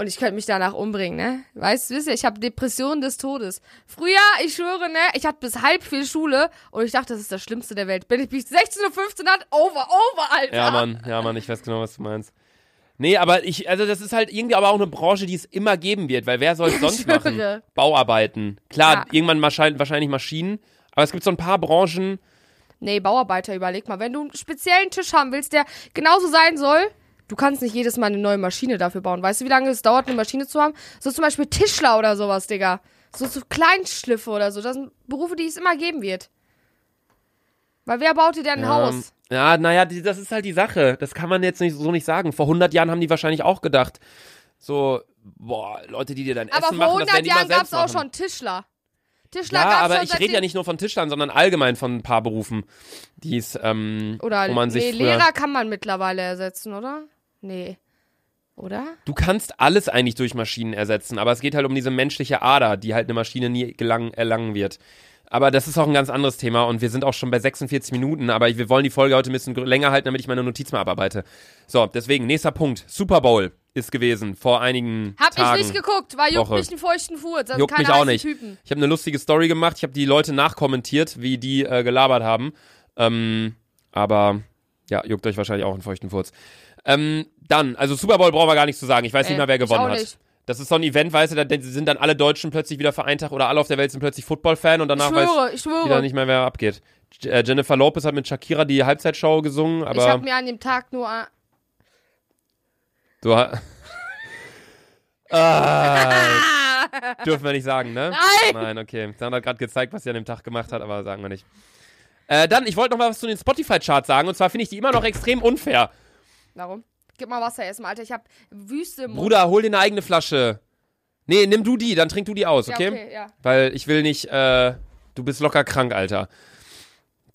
Und ich könnte mich danach umbringen, ne? Weißt du, wisst ihr, ich habe Depressionen des Todes. Früher, ich schwöre, ne, ich hatte bis halb viel Schule und ich dachte, das ist das Schlimmste der Welt. Bin ich bis 16.15 Uhr hat, over, over, Alter. ja Mann, ja Mann, ich weiß genau, was du meinst. Nee, aber ich, also das ist halt irgendwie aber auch eine Branche, die es immer geben wird, weil wer soll es sonst machen? Bauarbeiten. Klar, Ja. irgendwann wahrscheinlich, wahrscheinlich Maschinen, aber es gibt so ein paar Branchen, Nee, Bauarbeiter, überleg mal, wenn du einen speziellen Tisch haben willst, der genauso sein soll, du kannst nicht jedes Mal eine neue Maschine dafür bauen. Weißt du, wie lange es dauert, eine Maschine zu haben? So zum Beispiel Tischler oder sowas, Digga. So, so Kleinschliffe oder so. Das sind Berufe, die es immer geben wird. Weil wer baut dir denn ein Ja, Haus? Ja, naja, das ist halt die Sache. Das kann man jetzt nicht so nicht sagen. Vor 100 Jahren haben die wahrscheinlich auch gedacht, so, boah, Leute, die dir dein Aber Essen vor machen, das 100 werden die Jahren mal gab es auch schon Tischler. Tischler Ja, aber schon ich rede ja nicht nur von Tischlern, sondern allgemein von ein paar Berufen, die es, ähm, Oder wo man sich nee, früher, Lehrer kann man mittlerweile ersetzen, oder? Nee. Oder? Du kannst alles eigentlich durch Maschinen ersetzen, aber es geht halt um diese menschliche Ader, die halt eine Maschine nie gelang, erlangen wird. Aber das ist auch ein ganz anderes Thema und wir sind auch schon bei 46 Minuten, aber wir wollen die Folge heute ein bisschen länger halten, damit ich meine Notiz mal abarbeite. So, deswegen, nächster Punkt. Super Bowl ist gewesen vor einigen Hab Tagen. ich nicht geguckt, weil juckt Woche. mich einen feuchten Furz. Also Juckt mich auch nicht. Typen. Ich habe eine lustige Story gemacht, ich habe die Leute nachkommentiert, wie die äh, gelabert haben. Ähm, aber ja, juckt euch wahrscheinlich auch einen feuchten Furz. Ähm, dann, also Super Bowl brauchen wir gar nichts zu sagen. Ich weiß Äh, nicht mal, wer ich gewonnen hat. Das ist so ein Event, weißt du, da sind dann alle Deutschen plötzlich wieder vereint oder alle auf der Welt sind plötzlich Football-Fan und Ich danach weiß schwöre, ich wieder schwöre. nicht mehr, wer abgeht. Äh, Jennifer Lopez hat mit Shakira die Halbzeitshow gesungen, ich aber habe mir an dem Tag nur du ha- ah, dürfen wir nicht sagen, ne? Nein! Nein, okay. Sandra hat gerade gezeigt, was sie an dem Tag gemacht hat, aber sagen wir nicht. Äh, dann, ich wollte noch mal was zu den Spotify-Charts sagen und zwar finde ich die immer noch extrem unfair. Warum? Gib mal Wasser erstmal, Alter. Ich hab Wüste im Mund. Bruder, hol dir eine eigene Flasche. Nee, nimm du die, dann trink du die aus, Ja, okay? okay, ja. Weil ich will nicht, äh, du bist locker krank, Alter.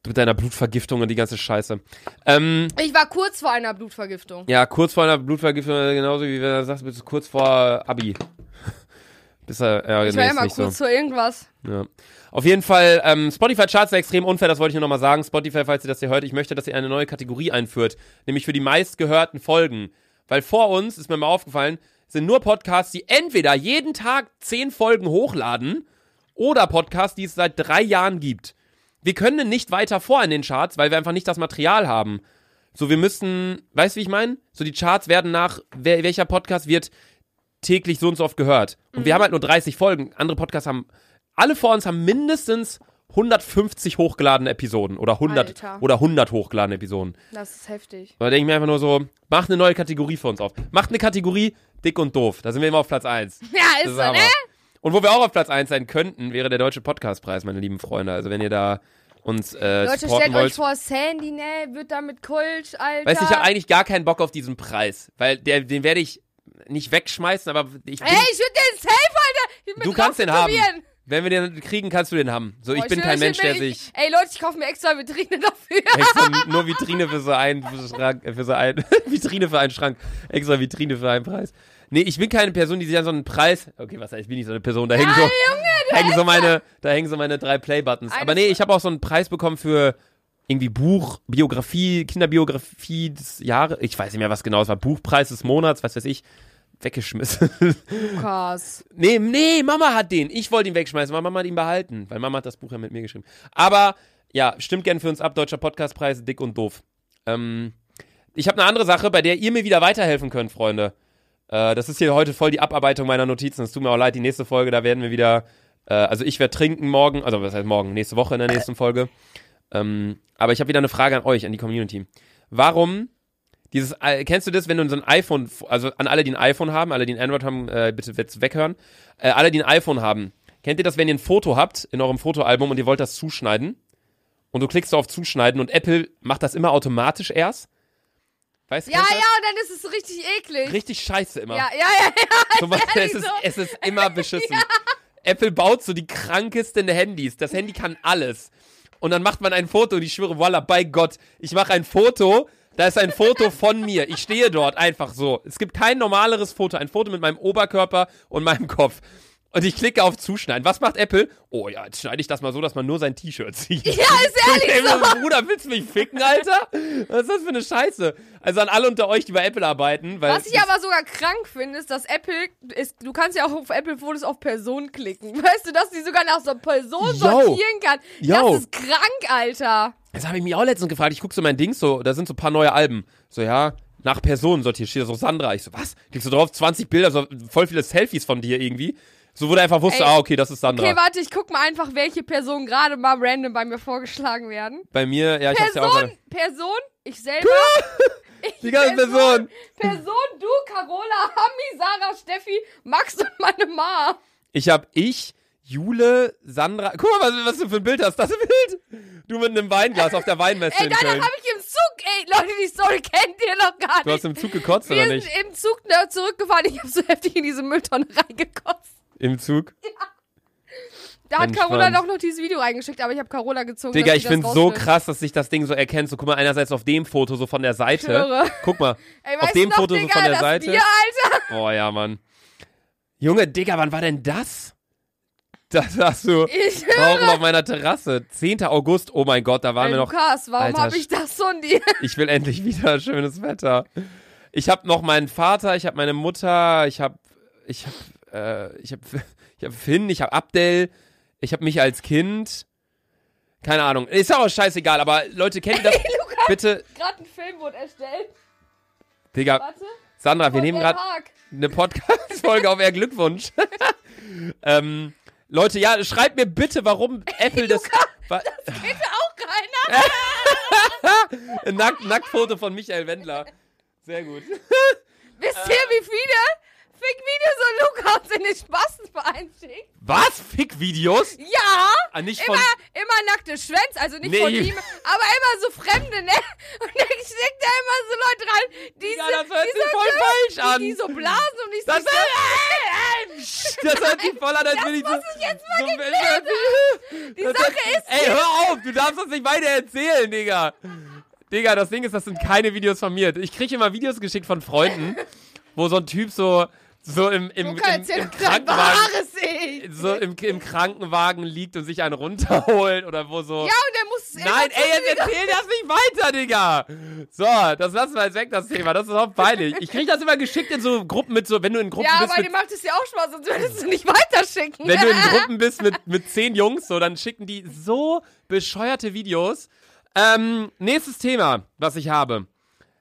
Du mit deiner Blutvergiftung und die ganze Scheiße. Ähm, Ich war kurz vor einer Blutvergiftung. ja, kurz vor einer Blutvergiftung, äh, genauso wie wenn du sagst, bist du kurz vor Abi. Bis er, ja, Ich nee, war immer kurz so. vor irgendwas. Ja. Auf jeden Fall, ähm, Spotify Charts sind extrem unfair, das wollte ich nur nochmal sagen. Spotify, falls ihr das hier hört, ich möchte, dass ihr eine neue Kategorie einführt, nämlich für die meistgehörten Folgen. Weil vor uns, ist mir mal aufgefallen, sind nur Podcasts, die entweder jeden Tag zehn Folgen hochladen oder Podcasts, die es seit drei Jahren gibt. Wir können nicht weiter vor in den Charts, weil wir einfach nicht das Material haben. So, wir müssen, weißt du, wie ich meine? So, die Charts werden nach, wer, welcher Podcast wird täglich so und so oft gehört. Und wir haben halt nur 30 Folgen. Andere Podcasts haben, alle vor uns haben mindestens 150 hochgeladene Episoden oder 100 Alter. oder 100 hochgeladene Episoden. Das ist heftig. Da denke ich mir einfach nur so, macht eine neue Kategorie für uns auf. Macht eine Kategorie dick und doof. Da sind wir immer auf Platz 1. Ja, ist so, Hammer. ne? Und wo wir auch auf Platz 1 sein könnten, wäre der Deutsche Podcastpreis, meine lieben Freunde. Also wenn ihr da uns äh, Leute, stellt wollt. euch vor, Sandy, ne, wird da mit Kolsch, Alter. Weißt du, ich habe eigentlich gar keinen Bock auf diesen Preis, weil der, den werde ich nicht wegschmeißen, aber ich bin, Ey, ich würde den safe, Alter. Ich bin du kannst den haben. Wenn wir den kriegen, kannst du den haben. So, ich Boah, bin schwöre, kein Mensch, der sich Ey, Leute, ich kaufe mir extra Vitrine dafür. extra nur Vitrine für so einen Schrank, für so ein Vitrine für einen Schrank, extra Vitrine für einen Preis. Nee, ich bin keine Person, die sich an so einen Preis. Okay, was heißt, ich bin nicht so eine Person, da hängen so hängen so meine da hängen so meine drei Play Buttons. Eine Aber nee, ich habe auch so einen Preis bekommen für irgendwie Buch, Biografie, Kinderbiografie des Jahres. Ich weiß nicht mehr, was genau es war. Buchpreis des Monats, was weiß ich. Weggeschmissen. Lukas. nee, nee, Mama hat den. Ich wollte ihn wegschmeißen, aber Mama hat ihn behalten, weil Mama hat das Buch ja mit mir geschrieben. Aber ja, stimmt gern für uns ab, Deutscher Podcastpreis, dick und doof. Ähm, ich habe eine andere Sache, bei der ihr mir wieder weiterhelfen könnt, Freunde. Äh, das ist hier heute voll die Abarbeitung meiner Notizen. Es tut mir auch leid, die nächste Folge, da werden wir wieder, äh, also ich werde trinken morgen, also was heißt morgen, nächste Woche in der nächsten Folge. Ähm, aber ich habe wieder eine Frage an euch, an die Community. Warum dieses, äh, kennst du das, wenn du so ein iPhone, also an alle, die ein iPhone haben, alle, die ein Android haben, äh, bitte jetzt weghören, äh, alle, die ein iPhone haben, kennt ihr das, wenn ihr ein Foto habt in eurem Fotoalbum und ihr wollt das zuschneiden und du klickst auf Zuschneiden und Apple macht das immer automatisch erst? Weißt du, Ja, ja, und dann ist es so richtig eklig. Richtig scheiße immer. Ja, ja, ja, ja. So, es, ist, so. es ist immer beschissen. Apple baut so die krankesten Handys. Das Handy kann alles. Und dann macht man ein Foto und ich schwöre, voila, bei Gott, ich mache ein Foto, da ist ein Foto von mir. Ich stehe dort einfach so. Es gibt kein normaleres Foto. Ein Foto mit meinem Oberkörper und meinem Kopf. Und ich klicke auf Zuschneiden. Was macht Apple? Oh ja, jetzt schneide ich das mal so, dass man nur sein T-Shirt sieht. Ja, ist ehrlich Ey, so. Bruder, willst du mich ficken, Alter? Was ist das für eine Scheiße? Also an alle unter euch, die bei Apple arbeiten, weil Was ich aber sogar krank finde, ist, dass Apple, ist, du kannst ja auch auf Apple-Fotos auf Person klicken. Weißt du, dass die sogar nach so Person Yo. sortieren kann? Yo. Das ist krank, Alter. Das habe ich mich auch letztens gefragt. Ich gucke so mein Ding, so, da sind so ein paar neue Alben. So, ja, nach Personen sortiert, steht da so Sandra. Ich so, was? Klickst du drauf, 20 Bilder, so voll viele Selfies von dir irgendwie. So, wo du einfach wusste, Ey. ah, okay, das ist Sandra. Okay, warte, ich guck mal einfach, welche Personen gerade mal random bei mir vorgeschlagen werden. Bei mir, ja, ich hab's ja auch Person, gerade. Person, ich selber. ich, Die ganze Person. Person, du, Carola, Hami, Sarah, Steffi, Max und meine Ma. Ich hab ich, Jule, Sandra. Guck mal, was, was du für ein Bild hast. Das Bild. Du mit einem Weinglas auf der Weinmesse Ey, in nein, Köln. das hab ich im Zug. Ey, Leute, die Story kennt ihr noch gar Du hast nicht. im Zug gekotzt, Wir oder nicht? im Zug ne, zurückgefahren. Ich habe so heftig in diese Mülltonne reingekotzt. Im Zug. Da hat. Carola doch noch dieses Video reingeschickt, aber ich habe Carola gezogen. Digga, ich find's so krass, dass sich das Ding so erkennt. So, guck mal, einerseits auf dem Foto so von der Seite. Schwöre. Guck mal. Ey, auf dem noch, Foto so Digga, von der das Seite. Bier, Alter. Oh ja, Mann. Junge, Digga, wann war denn das? Das hast du Ich rauchen auf meiner Terrasse. 10. August, oh mein Gott, da waren Ey, wir noch. Lukas, warum habe ich das von dir? Ich will endlich wieder schönes Wetter. Ich habe noch meinen Vater, ich habe meine Mutter, ich habe ich habe äh, ich habe ich habe Finn, ich habe Abdel, ich habe mich als Kind. Keine Ahnung, ist auch scheißegal, aber Leute, kennt ihr das? Lukas, Bitte, gerade ein Film wurde erstellt. Digga, Warte. Sandra, wir nehmen gerade eine Podcast-Folge auf eher Glückwunsch. ähm, Leute, ja, schreibt mir bitte, warum Apple das. Wa- Kennt auch keiner. Ein Nack Nacktfoto von Michael Wendler. Sehr gut. Wisst ihr, wie viele Fick-Videos so Lukas in den Spastenverein schickt? Was? Fick-Videos? Ja! Ah, nicht von. Immer, immer nackte Schwänze, also nicht Nee. von ihm, aber immer so Fremde, ne? Und dann steckt da immer so Leute rein, die, Ja, so, das hört die, so, voll falsch die, an. die so blasen und ich Das, so, das hört sich voll an, als will ich so. muss ich jetzt mal so geklärt Die das Sache hört- ist, Ey, hör auf, du darfst das nicht weiter erzählen, Digga. Digga, das Ding ist, das sind keine Videos von mir. Ich kriege immer Videos geschickt von Freunden, wo so ein Typ so, so im, im, im, im Krankenwagen. So im, im Krankenwagen liegt und sich einen runterholt oder wo so. Ja, und er muss Nein, ey, jetzt erzähl das nicht weiter, Digga. So, das lassen wir jetzt weg, das Thema. Das ist auch peinlich. Ich krieg das immer geschickt in so Gruppen mit so, wenn du in Gruppen Ja, bist aber mit dir macht es ja auch Spaß, sonst würdest du nicht weiterschicken. wenn du in Gruppen bist mit, mit zehn Jungs, so, dann schicken die so bescheuerte Videos. Ähm, nächstes Thema, was ich habe.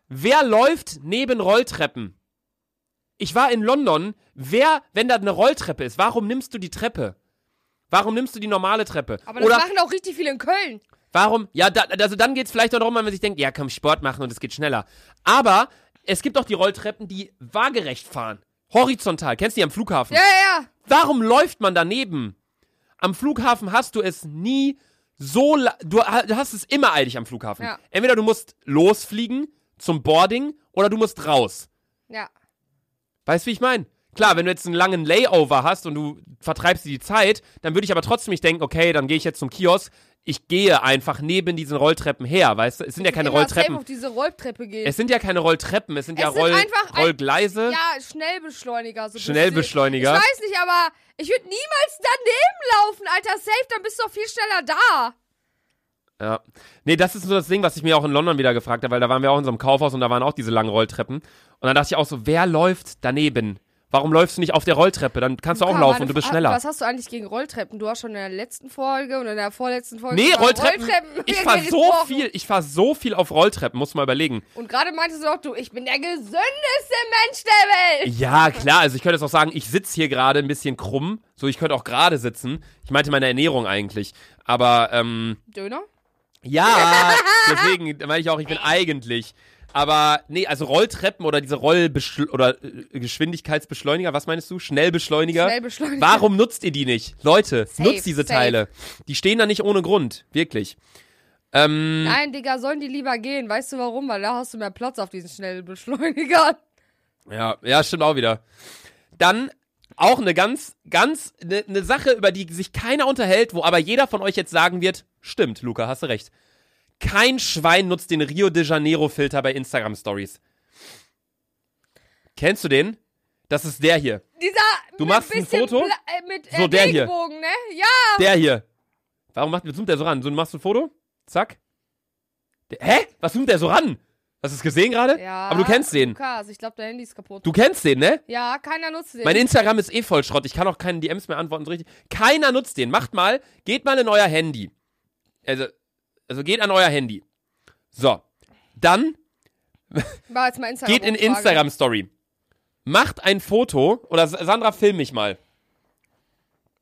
Wer läuft neben Rolltreppen? Ich war in London. Wer, wenn da eine Rolltreppe ist, warum nimmst du die Treppe? Warum nimmst du die normale Treppe? aber das Oder machen auch richtig viele in Köln. warum? Ja, da, also dann geht's vielleicht auch darum, wenn man sich denkt, ja, komm, Sport machen und es geht schneller. Aber es gibt auch die Rolltreppen, die waagerecht fahren. Horizontal. Kennst du die am Flughafen? Ja, ja, ja. Warum läuft man daneben? Am Flughafen hast du es nie so. du hast es immer eilig am Flughafen. Ja. Entweder du musst losfliegen zum Boarding oder du musst raus. Ja. Weißt du, wie ich meine? Klar, wenn du jetzt einen langen Layover hast und du vertreibst dir die Zeit, dann würde ich aber trotzdem nicht denken, okay, dann gehe ich jetzt zum Kiosk. Ich gehe einfach neben diesen Rolltreppen her, weißt du? Es sind ja keine Rolltreppen. auf diese Rolltreppe gehen. Es sind ja keine Rolltreppen, es sind ja Es sind Roll, einfach ein- Rollgleise. ja, Schnellbeschleuniger. So Schnellbeschleuniger. Ich weiß nicht, aber ich würde niemals daneben laufen, Alter. Safe, dann bist du auch viel schneller da. Ja. Nee, das ist so das Ding, was ich mir auch in London wieder gefragt habe, weil da waren wir auch in so einem Kaufhaus und da waren auch diese langen Rolltreppen. Und dann dachte ich auch so, wer läuft daneben? Warum läufst du nicht auf der Rolltreppe? Dann kannst du auch laufen und du bist schneller. Was hast du eigentlich gegen Rolltreppen? Du hast schon in der letzten Folge und in der vorletzten Folge Nee, über Rolltreppen. Ich fahr so viel, ich fahr so viel auf Rolltreppen, muss mal überlegen. Und gerade meintest du doch, du, ich bin der gesündeste Mensch der Welt. Ja, klar, also ich könnte jetzt auch sagen, ich sitze hier gerade ein bisschen krumm, so ich könnte auch gerade sitzen. Ich meinte meine Ernährung eigentlich. Aber, ähm, Döner? Ja, deswegen meine ich auch, ich bin eigentlich. Aber, nee, also Rolltreppen oder diese Rollbeschl oder äh, Geschwindigkeitsbeschleuniger, was meinst du? Schnellbeschleuniger? Schnellbeschleuniger. Warum nutzt ihr die nicht? Leute, Safe, nutzt diese safe. Teile. Die stehen da nicht ohne Grund, wirklich. Ähm, Nein, Digga, sollen die lieber gehen? Weißt du warum? Weil da hast du mehr Platz auf diesen Schnellbeschleunigern. Ja, ja, stimmt auch wieder. Dann auch eine ganz, ganz, eine ne Sache, über die sich keiner unterhält, wo aber jeder von euch jetzt sagen wird, stimmt, Luca, hast du recht. Kein Schwein nutzt den Rio de Janeiro Filter bei Instagram Stories. Kennst du den? Das ist der hier. Dieser Du mit machst ein Foto? Bla äh, mit So, äh, der hier. Ne? Ja. Der hier. Warum macht, zoomt der so ran? So, du machst ein Foto? Zack. Der, hä? Was zoomt der so ran? Hast du es gesehen gerade? Ja. Aber du kennst den. Lukas, ich glaube, dein Handy ist kaputt. Du kennst den, ne? Ja, keiner nutzt den. Mein Instagram ist eh voll Schrott. Ich kann auch keine DMs mehr antworten. So richtig. Keiner nutzt den. Macht mal, geht mal in euer Handy. Also, also geht an euer Handy. So. Dann War jetzt mal Instagram. geht in Instagram Story. Macht ein Foto. Oder Sandra, film mich mal.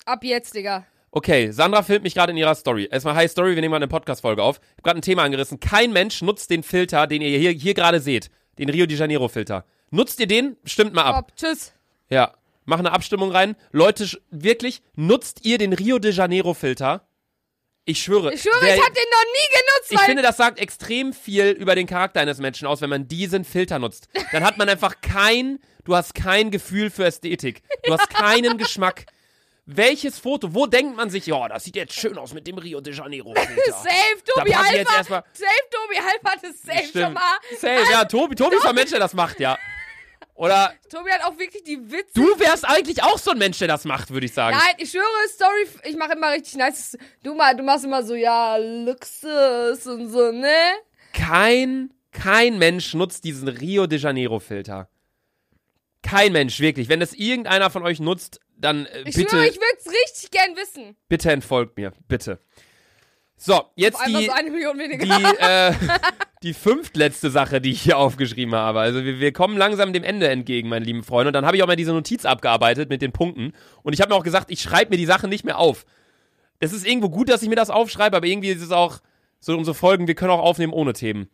Ab jetzt, Digga. Okay, Sandra filmt mich gerade in ihrer Story. Erstmal Hi Story, wir nehmen mal eine Podcast-Folge auf. Ich habe gerade ein Thema angerissen. Kein Mensch nutzt den Filter, den ihr hier, hier gerade seht. Den Rio de Janeiro Filter. Nutzt ihr den? Stimmt mal ab. Ab. Tschüss. Ja. Mach eine Abstimmung rein. Leute, wirklich, nutzt ihr den Rio de Janeiro Filter? Ich schwöre. Ich schwöre, wer- ich hab den noch nie genutzt, ich finde, das sagt extrem viel über den Charakter eines Menschen aus, wenn man diesen Filter nutzt. Dann hat man einfach kein, du hast kein Gefühl für Ästhetik. Du hast keinen Geschmack. Welches Foto? Wo denkt man sich, ja, das sieht jetzt schön aus mit dem Rio de Janeiro. Safe, Tobi Alpha. Safe, Tobi Alpha hat es safe schon mal. Safe, ja, Tobi, Tobi ist ein Mensch, der das macht, ja. Oder Tobi hat auch wirklich die Witze. du wärst eigentlich auch so ein Mensch, der das macht, würde ich sagen. Nein, ich schwöre, Story, ich mache immer richtig nice. Du, mal, du machst immer so, ja, Luxus und so, ne? Kein, kein Mensch nutzt diesen Rio de Janeiro Filter. Kein Mensch, wirklich. Wenn das irgendeiner von euch nutzt, dann äh, Ich bitte, schwöre, ich würde es richtig gern wissen. bitte entfolgt mir. Bitte. So, jetzt die, so eine Million weniger. die, äh, die fünftletzte Sache, die ich hier aufgeschrieben habe. Also wir, wir kommen langsam dem Ende entgegen, meine lieben Freunde. Und dann habe ich auch mal diese Notiz abgearbeitet mit den Punkten. Und ich habe mir auch gesagt, ich schreibe mir die Sachen nicht mehr auf. Es ist irgendwo gut, dass ich mir das aufschreibe, aber irgendwie ist es auch so unsere Folgen, wir können auch aufnehmen ohne Themen.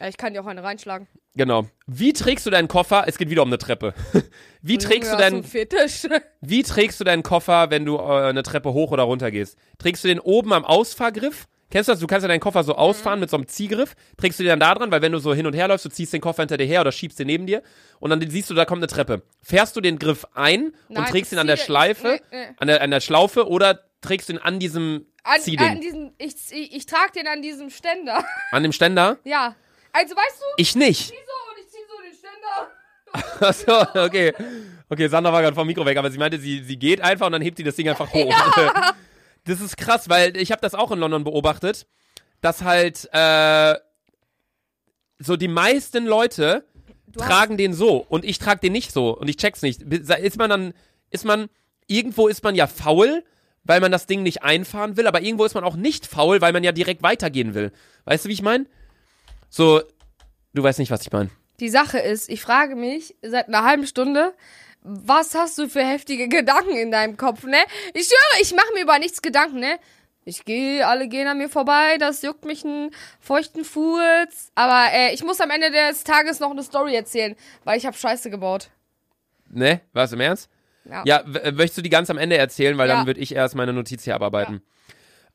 Ja, ich kann dir auch eine reinschlagen. Genau. Wie trägst du deinen Koffer? Es geht wieder um eine Treppe. Wie trägst du Ja, deinen, Fetisch. wie trägst du deinen Koffer, wenn du äh, eine Treppe hoch oder runter gehst? Trägst du den oben am Ausfahrgriff? Kennst du das? Du kannst ja deinen Koffer so Mhm. ausfahren mit so einem Ziehgriff. Trägst du den dann da dran, weil wenn du so hin und her läufst, du ziehst den Koffer hinter dir her oder schiebst den neben dir und dann siehst du, da kommt eine Treppe. Fährst du den Griff ein Nein, und trägst ihn an der Schleife, nee, nee. An, der, an der Schlaufe oder trägst du ihn an diesem An, Ziehding? an diesen, ich, ich, ich trage den an diesem Ständer. an dem Ständer? ja. Also, weißt du, Ich nicht. ich so und ich zieh so den Ständer. Achso, okay. Okay, Sandra war gerade vom Mikro weg, aber sie meinte, sie, sie geht einfach und dann hebt sie das Ding einfach hoch. Das ist krass, weil ich habe das auch in London beobachtet, dass halt äh, so die meisten Leute Du hast- tragen den so und ich trage den nicht so und ich check's nicht. Ist man dann, ist man, irgendwo ist man ja faul, weil man das Ding nicht einfahren will, aber irgendwo ist man auch nicht faul, weil man ja direkt weitergehen will. Weißt du, wie ich meine? So, du weißt nicht, was ich meine. Die Sache ist, ich frage mich seit einer halben Stunde, was hast du für heftige Gedanken in deinem Kopf, ne? Ich schwöre, ich mache mir über nichts Gedanken, ne? Ich gehe, alle gehen an mir vorbei, das juckt mich einen feuchten Furz. Aber äh, ich muss am Ende des Tages noch eine Story erzählen, weil ich habe Scheiße gebaut. Ne? Was im Ernst? Ja. Ja, äh, möchtest du die ganz am Ende erzählen, weil Ja. dann würde ich erst meine Notiz hier abarbeiten.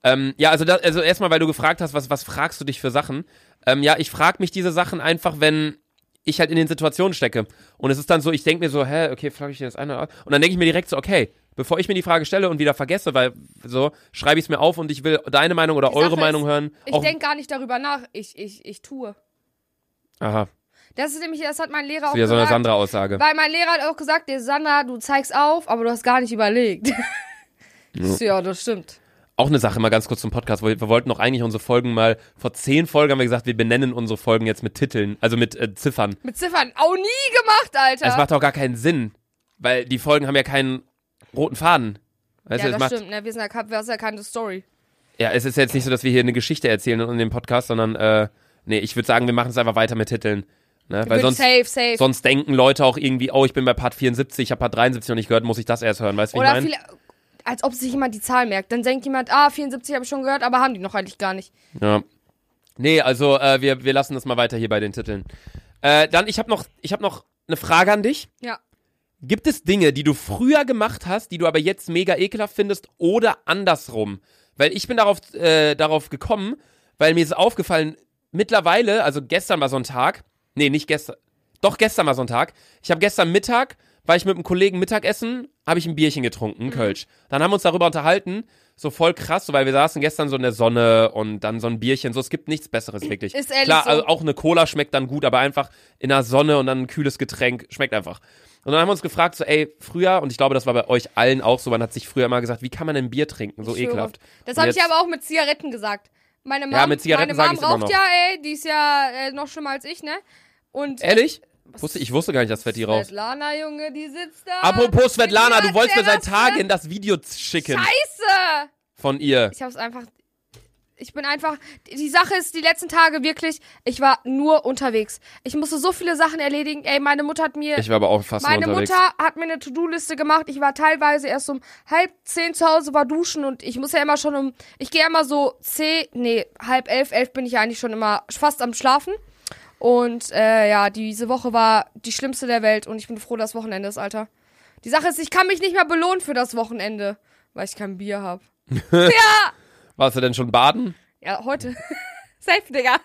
Ja, ähm, ja also, also erstmal, weil du gefragt hast, was, was fragst du dich für Sachen? Ähm, ja, ich frage mich diese Sachen einfach, wenn ich halt in den Situationen stecke. Und es ist dann so, ich denke mir so, hä, okay, frage ich dir das eine? Und dann denke ich mir direkt so, okay, bevor ich mir die Frage stelle und wieder vergesse, weil so, schreibe ich es mir auf und ich will deine Meinung oder Die eure Sache Meinung ist, hören. Ich denke gar nicht darüber nach. Ich, ich, ich tue. Aha, Das ist nämlich, das hat mein Lehrer auch wieder so eine gesagt. Sandra-Aussage. Weil mein Lehrer hat auch gesagt, der Sandra, du zeigst auf, aber du hast gar nicht überlegt. Ja, das stimmt. Auch eine Sache mal ganz kurz zum Podcast. Wir, wir wollten doch eigentlich unsere Folgen mal, vor zehn Folgen haben wir gesagt, wir benennen unsere Folgen jetzt mit Titeln, also mit äh, Ziffern. Mit Ziffern auch nie gemacht, Alter. Es macht doch gar keinen Sinn. weil die Folgen haben ja keinen roten Faden. Weißt ja, du, das macht, stimmt, ne? Wir sind ja, wir sind ja keine Story. ja, es ist jetzt nicht so, dass wir hier eine Geschichte erzählen in dem Podcast, sondern, äh, nee, ich würde sagen, wir machen es einfach weiter mit Titeln. Ne? Weil sonst, safe, safe. sonst denken Leute auch irgendwie, oh, ich bin bei Part 74, ich habe Part 73 noch nicht gehört, muss ich das erst hören, weißt du, wie ich meine? Als ob sich jemand die Zahl merkt. Dann denkt jemand, ah, 74 habe ich schon gehört, aber haben die noch eigentlich gar nicht. Ja. Nee, also äh, wir, wir lassen das mal weiter hier bei den Titeln. Äh, dann, ich habe noch, ich hab noch eine Frage an dich. Ja. Gibt es Dinge, die du früher gemacht hast, die du aber jetzt mega ekelhaft findest oder andersrum? Weil ich bin darauf, äh, darauf gekommen, weil mir ist aufgefallen, mittlerweile, also gestern war so ein Tag, nee, nicht gestern, doch gestern war so ein Tag, ich habe gestern Mittag, war ich mit einem Kollegen Mittagessen, habe ich ein Bierchen getrunken, ein Kölsch. Dann haben wir uns darüber unterhalten, so voll krass, so, weil wir saßen gestern so in der Sonne und dann so ein Bierchen, so, es gibt nichts Besseres wirklich. Ist ehrlich Klar, so. also auch eine Cola schmeckt dann gut, aber einfach in der Sonne und dann ein kühles Getränk, schmeckt einfach. Und dann haben wir uns gefragt, so, ey, früher, und ich glaube, das war bei euch allen auch so, man hat sich früher immer gesagt, wie kann man denn Bier trinken, so ekelhaft. Das habe ich aber auch mit Zigaretten gesagt. Meine Mom, Ja, mit Zigaretten meine Mom raucht ja, ey, die ist ja äh, noch schlimmer als ich, ne? Und Ehrlich? Wusste, ich wusste gar nicht, dass Fetti raucht. Svetlana, Junge, die sitzt da. Apropos Svetlana, du wolltest mir seit Tagen das Video schicken Scheiße! von ihr. Ich hab's einfach. Ich bin einfach. Die Sache ist, die letzten Tage wirklich, ich war nur unterwegs. Ich musste so viele Sachen erledigen. Ey, meine Mutter hat mir. Ich war aber auch fast meine unterwegs. Mutter hat mir eine To-Do-Liste gemacht. Ich war teilweise erst um halb zehn zu Hause, war duschen und ich muss ja immer schon um. Ich gehe immer so zehn, nee, halb elf, elf bin ich ja eigentlich schon immer fast am Schlafen. Und äh, ja, diese Woche war die schlimmste der Welt und ich bin froh, dass Wochenende ist, Alter. Die Sache ist, ich kann mich nicht mehr belohnen für das Wochenende, weil ich kein Bier hab. ja! Warst du denn schon baden? Ja, heute. Safe, Digga.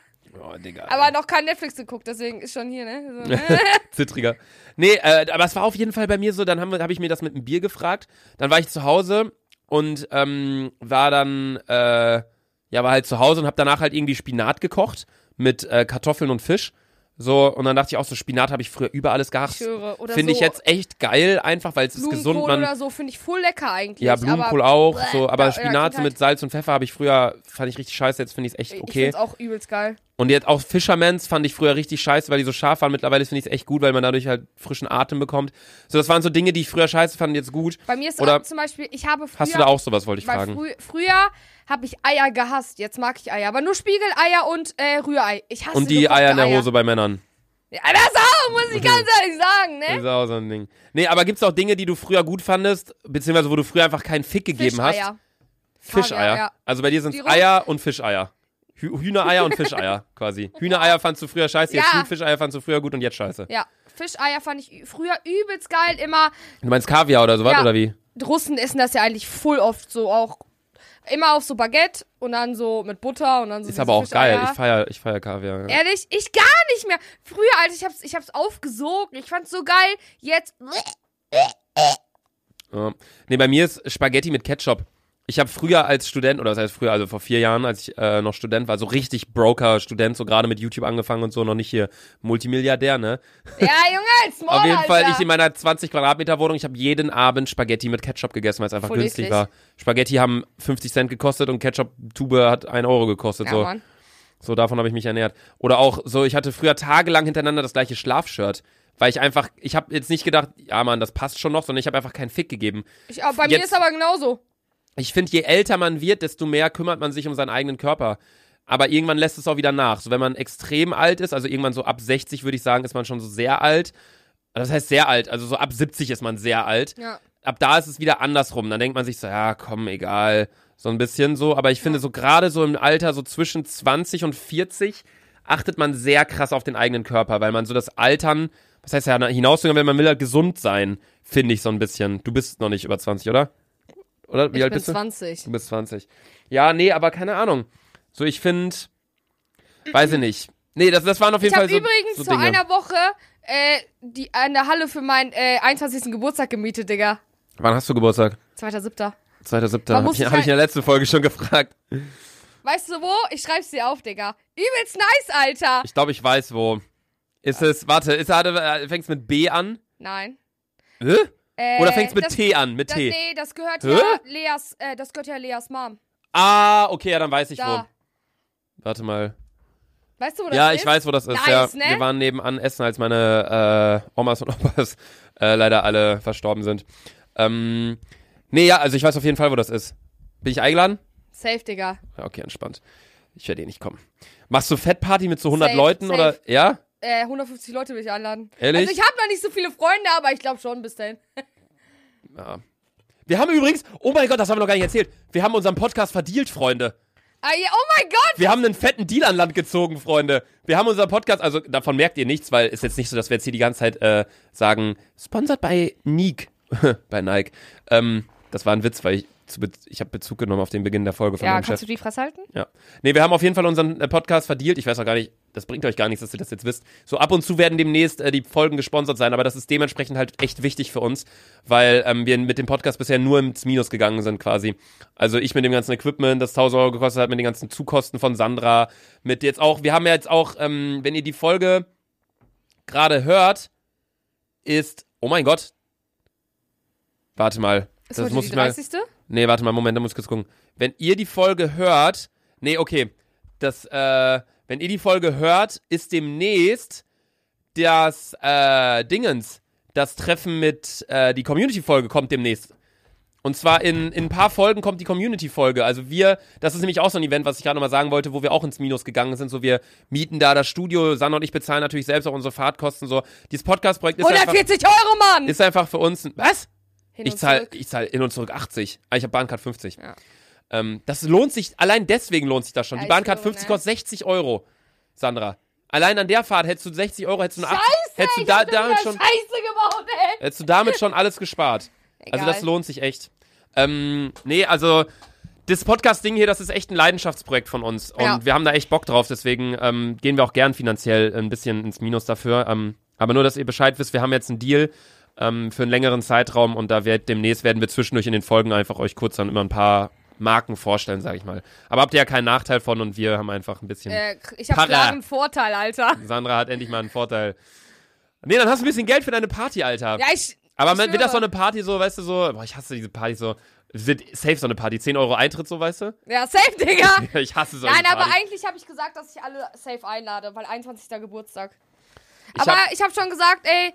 Oh, Digga. Aber noch kein Netflix geguckt, deswegen ist schon hier, ne? So? Zittriger. Nee, äh, aber es war auf jeden Fall bei mir so, dann habe hab ich mir das mit einem Bier gefragt. Dann war ich zu Hause und ähm, war dann, äh, ja, war halt zu Hause und habe danach halt irgendwie Spinat gekocht mit äh, Kartoffeln und Fisch. So, und dann dachte ich auch so, Spinat habe ich früher über alles Ich gehasst. Finde so ich jetzt echt geil, einfach, weil es ist gesund. Blumenkohl Man, oder so finde ich voll lecker eigentlich. ja, Blumenkohl auch, Bäh, so, aber ja, Spinat ja, mit Salz und Pfeffer habe ich früher, fand ich richtig scheiße, jetzt finde ich es echt Ich okay. finde es auch übelst geil. Und jetzt auch Fishermans fand ich früher richtig scheiße, weil die so scharf waren. Mittlerweile finde ich es echt gut, weil man dadurch halt frischen Atem bekommt. So, das waren so Dinge, die ich früher scheiße fand, jetzt gut. Bei mir ist Oder auch zum Beispiel, ich habe früher. Hast du da auch sowas, wollte ich fragen. frü früher habe ich Eier gehasst. Jetzt mag ich Eier. Aber nur Spiegeleier und äh, Rührei. Ich hasse Und die Eier in der Hose bei Männern. Ja, das auch, muss ich ganz ehrlich sagen, Das ne? ist auch so ein Ding. Nee, aber gibt's auch Dinge, die du früher gut fandest, beziehungsweise wo du früher einfach keinen Fick gegeben hast? Fischeier. Fischeier. Ja. Also bei dir sind Die Eier und Fischeier. Hü Hühnereier und Fischeier quasi. Hühnereier fandst du früher scheiße, jetzt Ja. gut, Fischeier fandst du früher gut und jetzt scheiße. Ja, Fischeier fand ich ü- früher übelst geil. Immer, Du meinst Kaviar oder sowas, Ja. oder wie? Russen essen das ja eigentlich voll oft so auch. Immer auf so Baguette und dann so mit Butter und dann so Ist aber auch geil. Fischeier. Ich feier, ich feier Kaviar. Ja. Ehrlich, ich gar nicht mehr. Früher, Alter, ich hab's, ich hab's aufgesogen. Ich fand's so geil. Jetzt. Ja. Nee, bei mir ist Spaghetti mit Ketchup. Ich habe früher als Student, oder das heißt früher, also vor vier Jahren, als ich äh, noch Student war, so richtig Broker-Student, so gerade mit YouTube angefangen und so, noch nicht hier Multimilliardär, ne? Ja, Junge, Small, Auf jeden Fall, Alter. ich in meiner 20 Quadratmeter Wohnung, ich habe jeden Abend Spaghetti mit Ketchup gegessen, weil es einfach Voll günstig eklig. war. Spaghetti haben 50 Cent gekostet und Ketchup-Tube hat 1 Euro gekostet. Ja, so. Mann. so, davon habe ich mich ernährt. Oder auch so, ich hatte früher tagelang hintereinander das gleiche Schlafshirt. Weil ich einfach, ich habe jetzt nicht gedacht, ja Mann, das passt schon noch, sondern ich habe einfach keinen Fick gegeben. Ich, aber bei mir Jetzt- ist aber genauso. Ich finde, je älter man wird, desto mehr kümmert man sich um seinen eigenen Körper. Aber irgendwann lässt es auch wieder nach. So, wenn man extrem alt ist, also irgendwann so ab 60 würde ich sagen, ist man schon so sehr alt. Das heißt sehr alt, also so ab 70 ist man sehr alt. Ja. Ab da ist es wieder andersrum. Dann denkt man sich so, ja, komm, egal. So ein bisschen so. Aber ich finde so gerade so im Alter so zwischen 20 und 40 achtet man sehr krass auf den eigenen Körper, weil man so das Altern, was heißt ja hinausgegangen, wenn man will halt gesund sein, finde ich so ein bisschen. Du bist noch nicht über 20, oder? Oder wie Ich alt bin bist du? 20. Du bist 20. Ja, nee, aber keine Ahnung. So, ich finde, weiß ich nicht. Nee, das, das waren auf jeden Ich Fall habe so, übrigens so vor einer Woche äh, die, eine Halle für meinen äh, 21. Geburtstag gemietet, Digga. Wann hast du Geburtstag? 2.7. 2.7. Man Hab muss ich, hab ich in der letzten Folge schon gefragt. Weißt du wo? Ich schreib's dir auf, Digga. Übelst nice, Alter. Ich glaube, ich weiß wo. Ist es, warte, ist er, fängt's mit B an? Nein. Hä? Äh, Oder fängt's mit das, T an? Mit das, T? Nee, das gehört Hä? ja Leas, äh, das gehört ja Leas Mom. Ah, okay, ja, dann weiß ich Da. wo. Warte mal. Weißt du, wo das Ja, ist? ich weiß, wo das ist. Nice, ja, ne? wir waren nebenan essen, als meine äh, Omas und Opas äh, leider alle verstorben sind. Ähm, nee, ja, also ich weiß auf jeden Fall, wo das ist. Bin ich eingeladen? Safe, Digga. Ja, okay, entspannt. Ich werde eh nicht kommen. Machst du Fettparty mit so 100 Safe, Leuten safe. oder? Ja? Äh, 150 Leute will ich einladen. Ehrlich? Also ich habe noch nicht so viele Freunde, aber ich glaube schon bis dahin. Ja. Wir haben übrigens, oh mein Gott, das haben wir noch gar nicht erzählt. Wir haben unseren Podcast verdealt, Freunde. Ah, ja, oh mein Gott! Wir haben einen fetten Deal an Land gezogen, Freunde. Wir haben unseren Podcast, also davon merkt ihr nichts, weil es jetzt nicht so, dass wir jetzt hier die ganze Zeit äh, sagen, sponsert bei Nike, bei Nike. Ähm, das war ein Witz, weil ich, ich habe Bezug genommen auf den Beginn der Folge von Ja, meinem kannst Chef. du die Fresse halten? Ja. Nee, wir haben auf jeden Fall unseren äh, Podcast verdealt. Ich weiß auch gar nicht, das bringt euch gar nichts, dass ihr das jetzt wisst. So ab und zu werden demnächst äh, die Folgen gesponsert sein, aber das ist dementsprechend halt echt wichtig für uns, weil ähm, wir mit dem Podcast bisher nur ins Minus gegangen sind quasi. Also ich mit dem ganzen Equipment, das 1000 Euro gekostet hat, mit den ganzen Zukosten von Sandra, mit jetzt auch, wir haben ja jetzt auch, ähm, wenn ihr die Folge gerade hört, ist, oh mein Gott, warte mal, Ist das muss die ich mal, 30. Nee, warte mal, Moment, da muss ich kurz gucken. Wenn ihr die Folge hört, nee, okay, das, äh, wenn ihr die Folge hört, ist demnächst das, äh, Dingens, das Treffen mit, äh, die Community-Folge kommt demnächst. Und zwar in, in ein paar Folgen kommt die Community-Folge. Also wir, das ist nämlich auch so ein Event, was ich gerade nochmal sagen wollte, wo wir auch ins Minus gegangen sind. So, wir mieten da das Studio, Sanna und ich bezahlen natürlich selbst auch unsere Fahrtkosten. So, dieses Podcast-Projekt ist einfach, 140 Euro, Mann! ist einfach für uns, ein- was? Hin Ich zahle ich zahl hin und zurück 80. Ah, ich habe Bahncard 50. Ja. Ähm, das lohnt sich, allein deswegen lohnt sich das schon. Ja, die Bahncard schwöre, 50 ne? kostet 60 Euro, Sandra. Allein an der Fahrt hättest du 60 Euro, hättest du, eine 80, Scheiße, hättest du da, damit schon, Scheiße gebaut, ey! hättest du damit schon alles gespart. Also Egal. das lohnt sich echt. Ähm, nee, also das Podcast-Ding hier, das ist echt ein Leidenschaftsprojekt von uns. Und Ja. wir haben da echt Bock drauf, deswegen ähm, gehen wir auch gern finanziell ein bisschen ins Minus dafür. Ähm, aber nur, dass ihr Bescheid wisst, wir haben jetzt einen Deal ähm, für einen längeren Zeitraum und da wird demnächst werden wir zwischendurch in den Folgen einfach euch kurz dann immer ein paar Marken vorstellen, sag ich mal. Aber habt ihr ja keinen Nachteil von und wir haben einfach ein bisschen. Äh, ich hab Para. klar einen Vorteil, Alter. Sandra hat endlich mal einen Vorteil. Nee, dann hast du ein bisschen Geld für deine Party, Alter. Ja, ich. Aber man, wird das so eine Party so, weißt du, so, boah, ich hasse diese Party so, wird safe so eine Party, 10 Euro Eintritt so, weißt du? Ja, safe, Digga! Ich hasse solche Nein, aber Partys. eigentlich habe ich gesagt, dass ich alle safe einlade, weil 21. Geburtstag. Ich aber hab- ich habe schon gesagt, ey,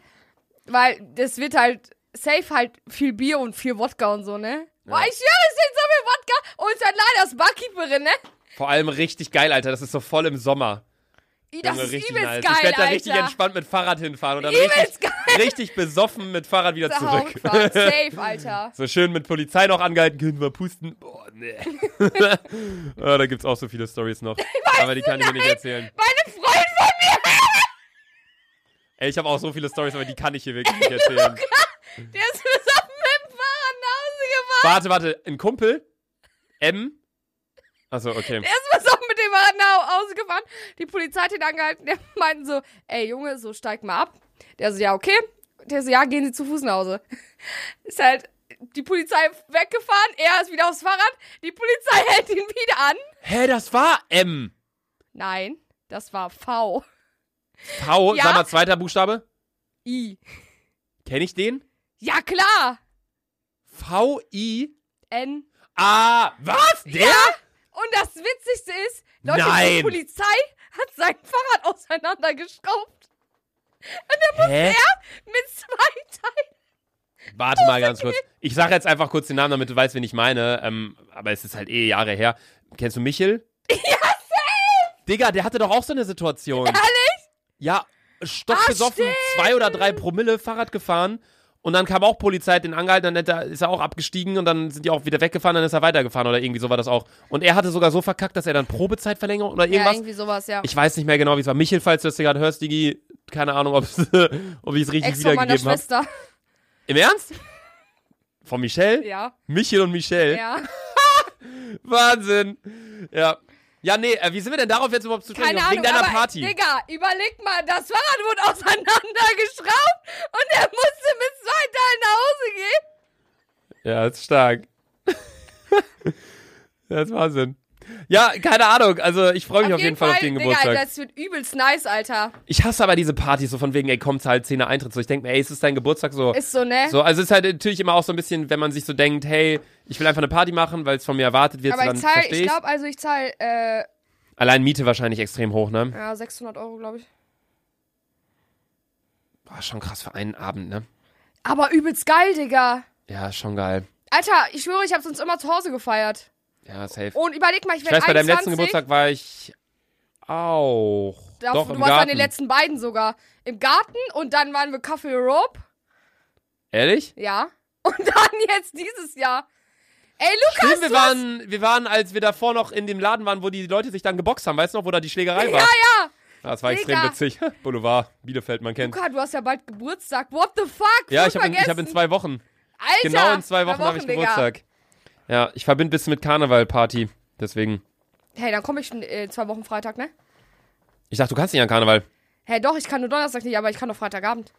weil das wird halt safe halt viel Bier und viel Wodka und so, ne? Boah, ich schwöre, es sind so viel Wodka und dann leider ist Barkeeperin, ne? Vor allem richtig geil, Alter, das ist so voll im Sommer. I, Das Junge, ist richtig übelst nice. geil, ich werde da Alter. richtig entspannt mit Fahrrad hinfahren und dann richtig, richtig besoffen mit Fahrrad wieder Zur zurück. Safe, Alter. So schön mit Polizei noch angehalten, können wir pusten. Boah, nee. oh, da gibt's auch so viele Stories noch. Aber die kann ich mir nicht erzählen. Meine Freundin von mir, Ey, ich habe auch so viele Stories, aber die kann ich hier wirklich nicht erzählen. der ist besoffen mit dem Fahrrad nach Hause gefahren. Warte, warte, ein Kumpel, M. Achso, okay. Der ist besoffen mit dem Fahrrad nach Hause gefahren. Die Polizei hat ihn angehalten. Der meinten so, ey Junge, so steig mal ab. Der so, ja, okay. Der so, ja, gehen Sie zu Fuß nach Hause. Ist halt die Polizei weggefahren. Er ist wieder aufs Fahrrad. Die Polizei hält ihn wieder an. Hä, das war M. Nein, das war V. V, Ja. sag mal zweiter Buchstabe. I. Kenn ich den? Ja, klar. V, I. N. Ah, was? Der? Ja. Und das Witzigste ist, Leute, Nein. die Polizei hat sein Fahrrad auseinandergeschraubt. Hä? Mit zwei Teilen. Warte mal ganz kurz. Ich sage jetzt einfach kurz den Namen, damit du weißt, wen ich meine. Ähm, aber es ist halt eh Jahre her. Kennst du Michel? Ja, safe! Digga, der hatte doch auch so eine Situation. Ehrlich? Ja, stockbesoffen, zwei oder drei Promille Fahrrad gefahren. Und dann kam auch Polizei, den angehalten, dann ist er auch abgestiegen und dann sind die auch wieder weggefahren, dann ist er weitergefahren oder irgendwie so war das auch. Und er hatte sogar so verkackt, dass er dann Probezeitverlängerung oder Ja, irgendwas. irgendwie sowas, ja. ich weiß nicht mehr genau, wie es war. Michel, falls du das hier gerade hörst, Digi, keine Ahnung, ob ich es richtig Ex wiedergegeben habe. Schwester. Im Ernst? Von Michel? Ja. Michel und Michel? Ja. Wahnsinn. Ja. Ja, nee, äh, wie sind wir denn darauf jetzt überhaupt zu sprechen? Keine? Ahnung, Wegen deiner aber, Party. Digga, überleg mal, das Fahrrad wurde auseinandergeschraubt und er musste mit zwei Teilen nach Hause gehen. Ja, ist stark. das ist Wahnsinn. Ja, keine Ahnung. Also ich freue mich auf, jeden Fall, auf den Digga, Geburtstag. das wird übelst nice, Alter. ich hasse aber diese Partys so von wegen, ey, komm, zahl 10er Eintritt. So, ich denke mir, ey, ist es dein Geburtstag so? Ist so, ne? so, also es ist halt natürlich immer auch so ein bisschen, wenn man sich so denkt, hey, ich will einfach eine Party machen, weil es von mir erwartet wird, aber so, dann ich zahl, verstehe ich ich. glaube, also ich zahl, äh, Allein Miete wahrscheinlich extrem hoch, ne? Ja, 600 Euro, glaube ich. Boah, schon krass für einen Abend, ne? Aber übelst geil, Digga. Ja, schon geil. Alter, ich schwöre, ich habe sonst immer zu Hause gefeiert. Ja, safe. Und überleg mal, ich Ich werde weiß, bei deinem 21. letzten Geburtstag war ich auch. Da, Doch, du im warst an Garten. den letzten beiden sogar. Im Garten und dann waren wir Café Rope. Ehrlich? Ja. Und dann jetzt dieses Jahr. Ey, Lukas, Stimmt, wir waren, wir waren, als wir davor noch in dem Laden waren, wo die Leute sich dann geboxt haben, weißt du noch, wo da die Schlägerei war? Ja, ja. Das war extrem Digga. witzig. Boulevard, Bielefeld, man kennt. Luca, du hast ja bald Geburtstag. What the fuck? Ja, Voll ich habe in, ich hab in zwei Wochen. Alter, Genau in zwei Wochen habe ich Digga. Ja, ich verbinde bisschen mit Karneval-Party. Deswegen. Hey, dann komme ich in äh, zwei Wochen Freitag, ne? Ich dachte, du kannst nicht an Karneval. Hey, doch, ich kann nur Donnerstag nicht, aber ich kann doch Freitagabend.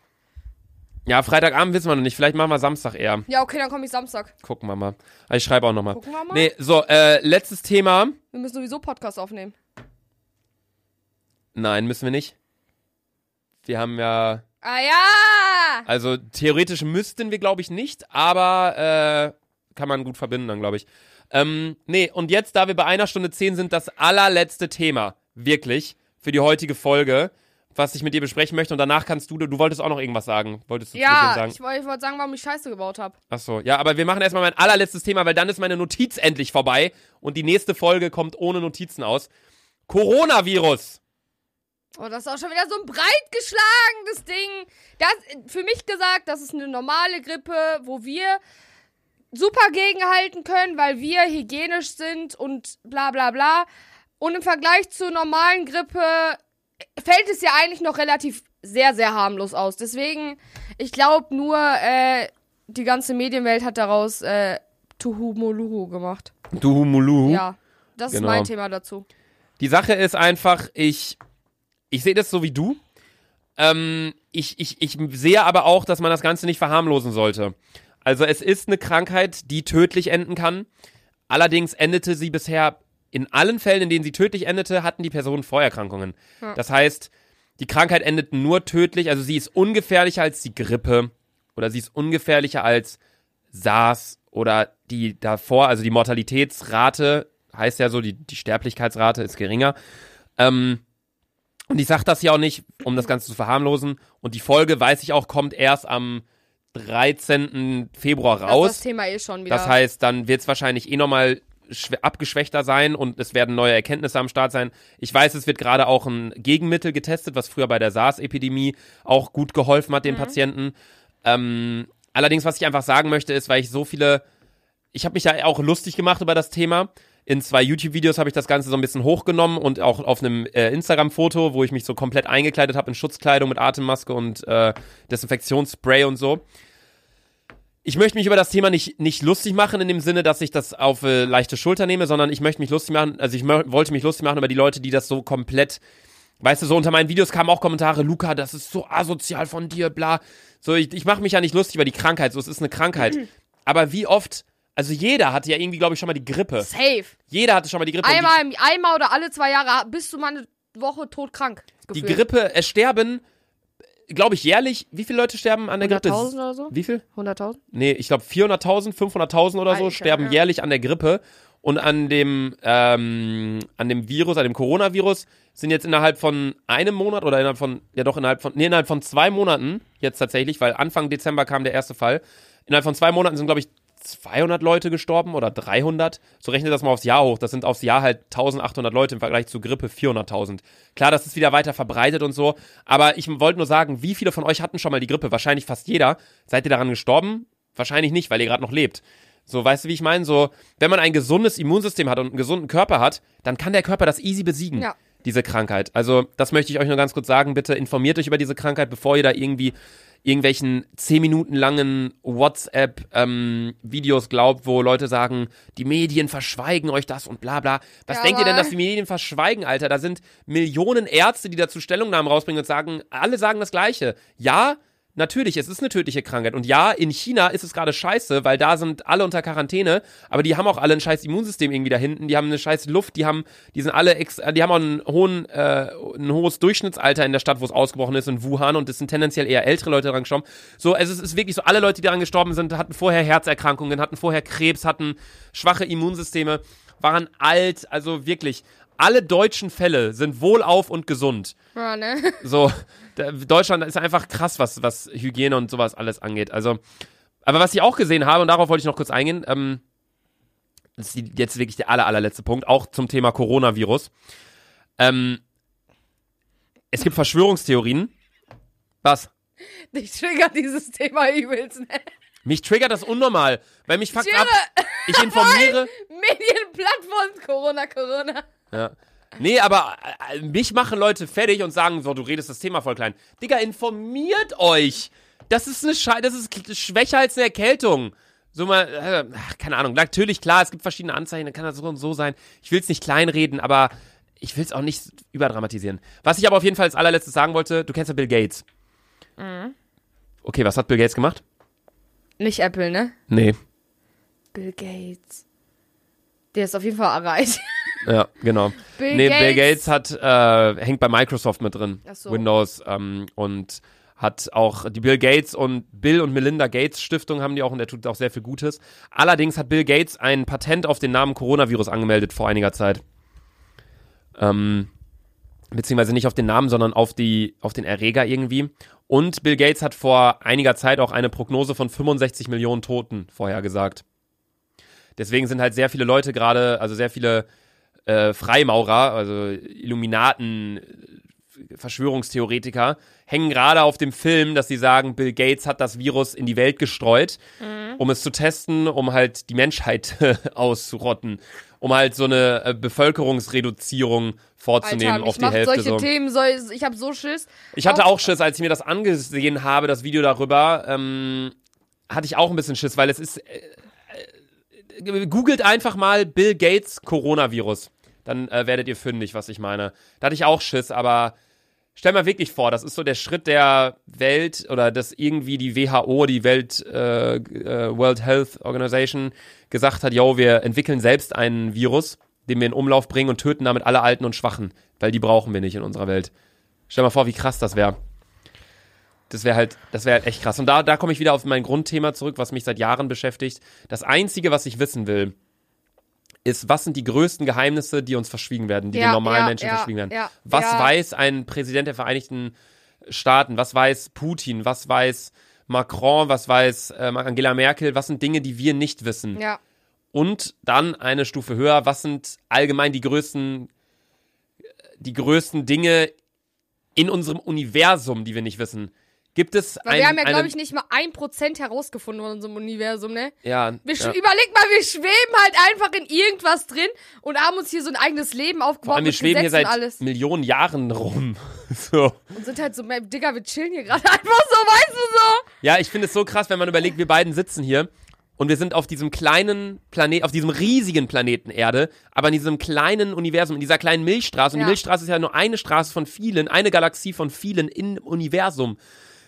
Ja, Freitagabend wissen wir noch nicht. Vielleicht machen wir Samstag eher. Ja, okay, dann komme ich Samstag. Gucken wir mal. Aber ich schreibe auch nochmal. Gucken wir mal. Nee, so, äh, letztes Thema. Wir müssen sowieso Podcast aufnehmen. Nein, müssen wir nicht. Wir haben ja. Ah ja! Also theoretisch müssten wir, glaube ich, nicht, aber äh, kann man gut verbinden dann, glaube ich. Ähm, nee, und jetzt, da wir bei einer Stunde zehn sind, das allerletzte Thema, wirklich, für die heutige Folge, was ich mit dir besprechen möchte. Und danach kannst du, du wolltest auch noch irgendwas sagen. Wolltest du Ja, sagen? ich, ich wollte sagen, warum ich Scheiße gebaut habe. Ach so, ja, aber wir machen erstmal mein allerletztes Thema, weil dann ist meine Notiz endlich vorbei und die nächste Folge kommt ohne Notizen aus. Coronavirus. Oh, das ist auch schon wieder so ein breit geschlagenes Ding. Das, für mich gesagt, das ist eine normale Grippe, wo wir super gegenhalten können, weil wir hygienisch sind und bla bla bla. Und im Vergleich zur normalen Grippe fällt es ja eigentlich noch relativ sehr, sehr harmlos aus. Deswegen, ich glaube nur, äh, die ganze Medienwelt hat daraus äh, Tuhumuluhu gemacht. Du Mulu. Ja, das Genau. ist mein Thema dazu. Die Sache ist einfach, ich, ich sehe das so wie du. Ähm, ich, ich, ich sehe aber auch, dass man das Ganze nicht verharmlosen sollte. Also es ist eine Krankheit, die tödlich enden kann. Allerdings endete sie bisher in allen Fällen, in denen sie tödlich endete, hatten die Personen Vorerkrankungen. Das heißt, die Krankheit endet nur tödlich, also sie ist ungefährlicher als die Grippe oder sie ist ungefährlicher als SARS oder die davor, also die Mortalitätsrate, heißt ja so, die, die Sterblichkeitsrate ist geringer. Ähm, und ich sage das ja auch nicht, um das Ganze zu verharmlosen. Und die Folge, weiß ich auch, kommt erst am 13. Februar Das raus. das Thema eh schon wieder. Das heißt, dann wird es wahrscheinlich eh nochmal schw- abgeschwächter sein und es werden neue Erkenntnisse am Start sein. Ich weiß, es wird gerade auch ein Gegenmittel getestet, was früher bei der SARS-Epidemie auch gut geholfen hat den Patienten. Ähm, allerdings, was ich einfach sagen möchte, ist, weil ich so viele, ich habe mich ja auch lustig gemacht über das Thema. In zwei YouTube-Videos habe ich das Ganze so ein bisschen hochgenommen und auch auf einem äh, Instagram-Foto, wo ich mich so komplett eingekleidet habe in Schutzkleidung mit Atemmaske und äh, Desinfektionsspray und so. Ich möchte mich über das Thema nicht, nicht lustig machen, in dem Sinne, dass ich das auf äh, leichte Schulter nehme, sondern ich möchte mich lustig machen, also ich wollte mich lustig machen über die Leute, die das so komplett, weißt du, so unter meinen Videos kamen auch Kommentare, Luca, das ist so asozial von dir, bla. So, ich, ich mache mich ja nicht lustig über die Krankheit, so, es ist eine Krankheit. Aber wie oft, also jeder hatte ja irgendwie, glaube ich, schon mal die Grippe. Safe. Jeder hatte schon mal die Grippe. Einmal, im- einmal oder alle zwei Jahre bist du mal eine Woche todkrank. Die, die. Grippe, es sterben, glaube ich, jährlich, wie viele Leute sterben an der Grippe? 100.000 oder so? Wie viel? 100.000? Nee, ich glaube 400.000, 500.000 oder so Alter, sterben ja. jährlich an der Grippe. Und an dem, ähm, an dem Virus, an dem Coronavirus sind jetzt innerhalb von einem Monat oder innerhalb von, ja doch, innerhalb von, nee, innerhalb von zwei Monaten jetzt tatsächlich, weil Anfang Dezember kam der erste Fall. Innerhalb von zwei Monaten sind, glaube ich, 200 Leute gestorben oder 300. So rechnet das mal aufs Jahr hoch. Das sind aufs Jahr halt 1800 Leute im Vergleich zu Grippe 400.000. Klar, das ist wieder weiter verbreitet und so. Aber ich wollte nur sagen, wie viele von euch hatten schon mal die Grippe? Wahrscheinlich fast jeder. Seid ihr daran gestorben? Wahrscheinlich nicht, weil ihr gerade noch lebt. So, weißt du, wie ich meine? So, wenn man ein gesundes Immunsystem hat und einen gesunden Körper hat, dann kann der Körper das easy besiegen. Ja. Diese Krankheit. Also, das möchte ich euch nur ganz kurz sagen. Bitte informiert euch über diese Krankheit, bevor ihr da irgendwie irgendwelchen 10 Minuten langen WhatsApp-Videos glaubt, wo Leute sagen, die Medien verschweigen euch das und bla bla. Was Ja, denkt ihr denn, dass die Medien verschweigen, Alter? Da sind Millionen Ärzte, die dazu Stellungnahmen rausbringen und sagen, alle sagen das Gleiche. Ja, Natürlich, es ist eine tödliche Krankheit. Und ja, in China ist es gerade scheiße, weil da sind alle unter Quarantäne, aber die haben auch alle ein scheiß Immunsystem irgendwie da hinten, die haben eine scheiß Luft, die haben, die sind alle, ex die haben auch einen hohen, äh, ein hohes Durchschnittsalter in der Stadt, wo es ausgebrochen ist, in Wuhan, und es sind tendenziell eher ältere Leute daran gestorben. So, also es ist wirklich so, alle Leute, die daran gestorben sind, hatten vorher Herzerkrankungen, hatten vorher Krebs, hatten schwache Immunsysteme, waren alt, also wirklich. Alle deutschen Fälle sind wohlauf und gesund. Ja, ne? So, Deutschland ist einfach krass, was, was Hygiene und sowas alles angeht. Also, aber was ich auch gesehen habe, und darauf wollte ich noch kurz eingehen, ähm, das ist jetzt wirklich der aller, allerletzte Punkt, auch zum Thema Coronavirus. Ähm, es gibt Verschwörungstheorien. Was? Dich triggert dieses Thema übelst, ne? Mich triggert das unnormal, weil mich fuckt Ich ab. Ich informiere. Medienplattform, Corona, Corona. Ja. Nee, aber äh, mich machen Leute fertig und sagen so, du redest das Thema voll klein. Digga, informiert euch. Das ist eine Schei das ist schwächer als eine Erkältung. So mal, äh, keine Ahnung. Natürlich, klar, es gibt verschiedene Anzeichen, dann kann das so und so sein. Ich will es nicht kleinreden, aber ich will es auch nicht überdramatisieren. Was ich aber auf jeden Fall als allerletztes sagen wollte, du kennst ja Bill Gates. Okay, was hat Bill Gates gemacht? Nicht Apple, ne? Nee. Bill Gates. Der ist auf jeden Fall erreicht. Ja, genau. Bill nee, Gates. Bill Gates hat, äh, hängt bei Microsoft mit drin. Ach so. Windows ähm, und hat auch die Bill Gates und Bill und Melinda Gates Stiftung haben die auch und der tut auch sehr viel Gutes. Allerdings hat Bill Gates ein Patent auf den Namen Coronavirus angemeldet vor einiger Zeit. Ähm, beziehungsweise nicht auf den Namen, sondern auf die, auf den Erreger irgendwie. Und Bill Gates hat vor einiger Zeit auch eine Prognose von 65 Millionen Toten vorhergesagt. Deswegen sind halt sehr viele Leute gerade, also sehr viele äh, Freimaurer, also Illuminaten, äh, Verschwörungstheoretiker, hängen gerade auf dem Film, dass sie sagen, Bill Gates hat das Virus in die Welt gestreut, um es zu testen, um halt die Menschheit auszurotten, um halt so eine äh, Bevölkerungsreduzierung vorzunehmen Alter, auf die Hälfte. solche So. Themen, soll, ich hab so Schiss. Ich hatte auch Schiss, als ich mir das angesehen habe, das Video darüber, ähm, hatte ich auch ein bisschen Schiss, weil es ist. Äh, äh, googelt einfach mal Bill Gates Coronavirus. Dann äh, werdet ihr fündig, was ich meine. Da hatte ich auch Schiss, aber stell mal wirklich vor, das ist so der Schritt der Welt oder dass irgendwie die WHO, die Welt äh, äh, World Health Organization, gesagt hat, yo, wir entwickeln selbst einen Virus, den wir in Umlauf bringen und töten damit alle Alten und Schwachen, weil die brauchen wir nicht in unserer Welt. Stell mal vor, wie krass das wäre. Das wäre halt, das wäre halt echt krass. Und da, da komme ich wieder auf mein Grundthema zurück, was mich seit Jahren beschäftigt. Das Einzige, was ich wissen will, ist, was sind die größten Geheimnisse, die uns verschwiegen werden, die Ja, den normalen ja, Menschen ja, verschwiegen werden. was weiß ein Präsident der Vereinigten Staaten? Was weiß Putin? Was weiß Macron? Was weiß äh, Angela Merkel? Was sind Dinge, die wir nicht wissen? Und dann eine Stufe höher, was sind allgemein die größten, die größten Dinge in unserem Universum, die wir nicht wissen? Gibt es Weil ein, wir haben ja, glaube ich, nicht mal ein Prozent herausgefunden von unserem Universum, ne? ja, Wir ja. Überleg mal, wir schweben halt einfach in irgendwas drin und haben uns hier so ein eigenes Leben Vor aufgebaut allem, wir schweben hier Gesetzen seit und alles. Millionen Jahren rum. so. Und sind halt so, Digga, wir chillen hier gerade einfach so, weißt du so? Ja, ich finde es so krass, wenn man überlegt, wir beiden sitzen hier und wir sind auf diesem kleinen Planet, auf diesem riesigen Planeten Erde, aber in diesem kleinen Universum, in dieser kleinen Milchstraße. Und Ja. die Milchstraße ist ja nur eine Straße von vielen, eine Galaxie von vielen im Universum.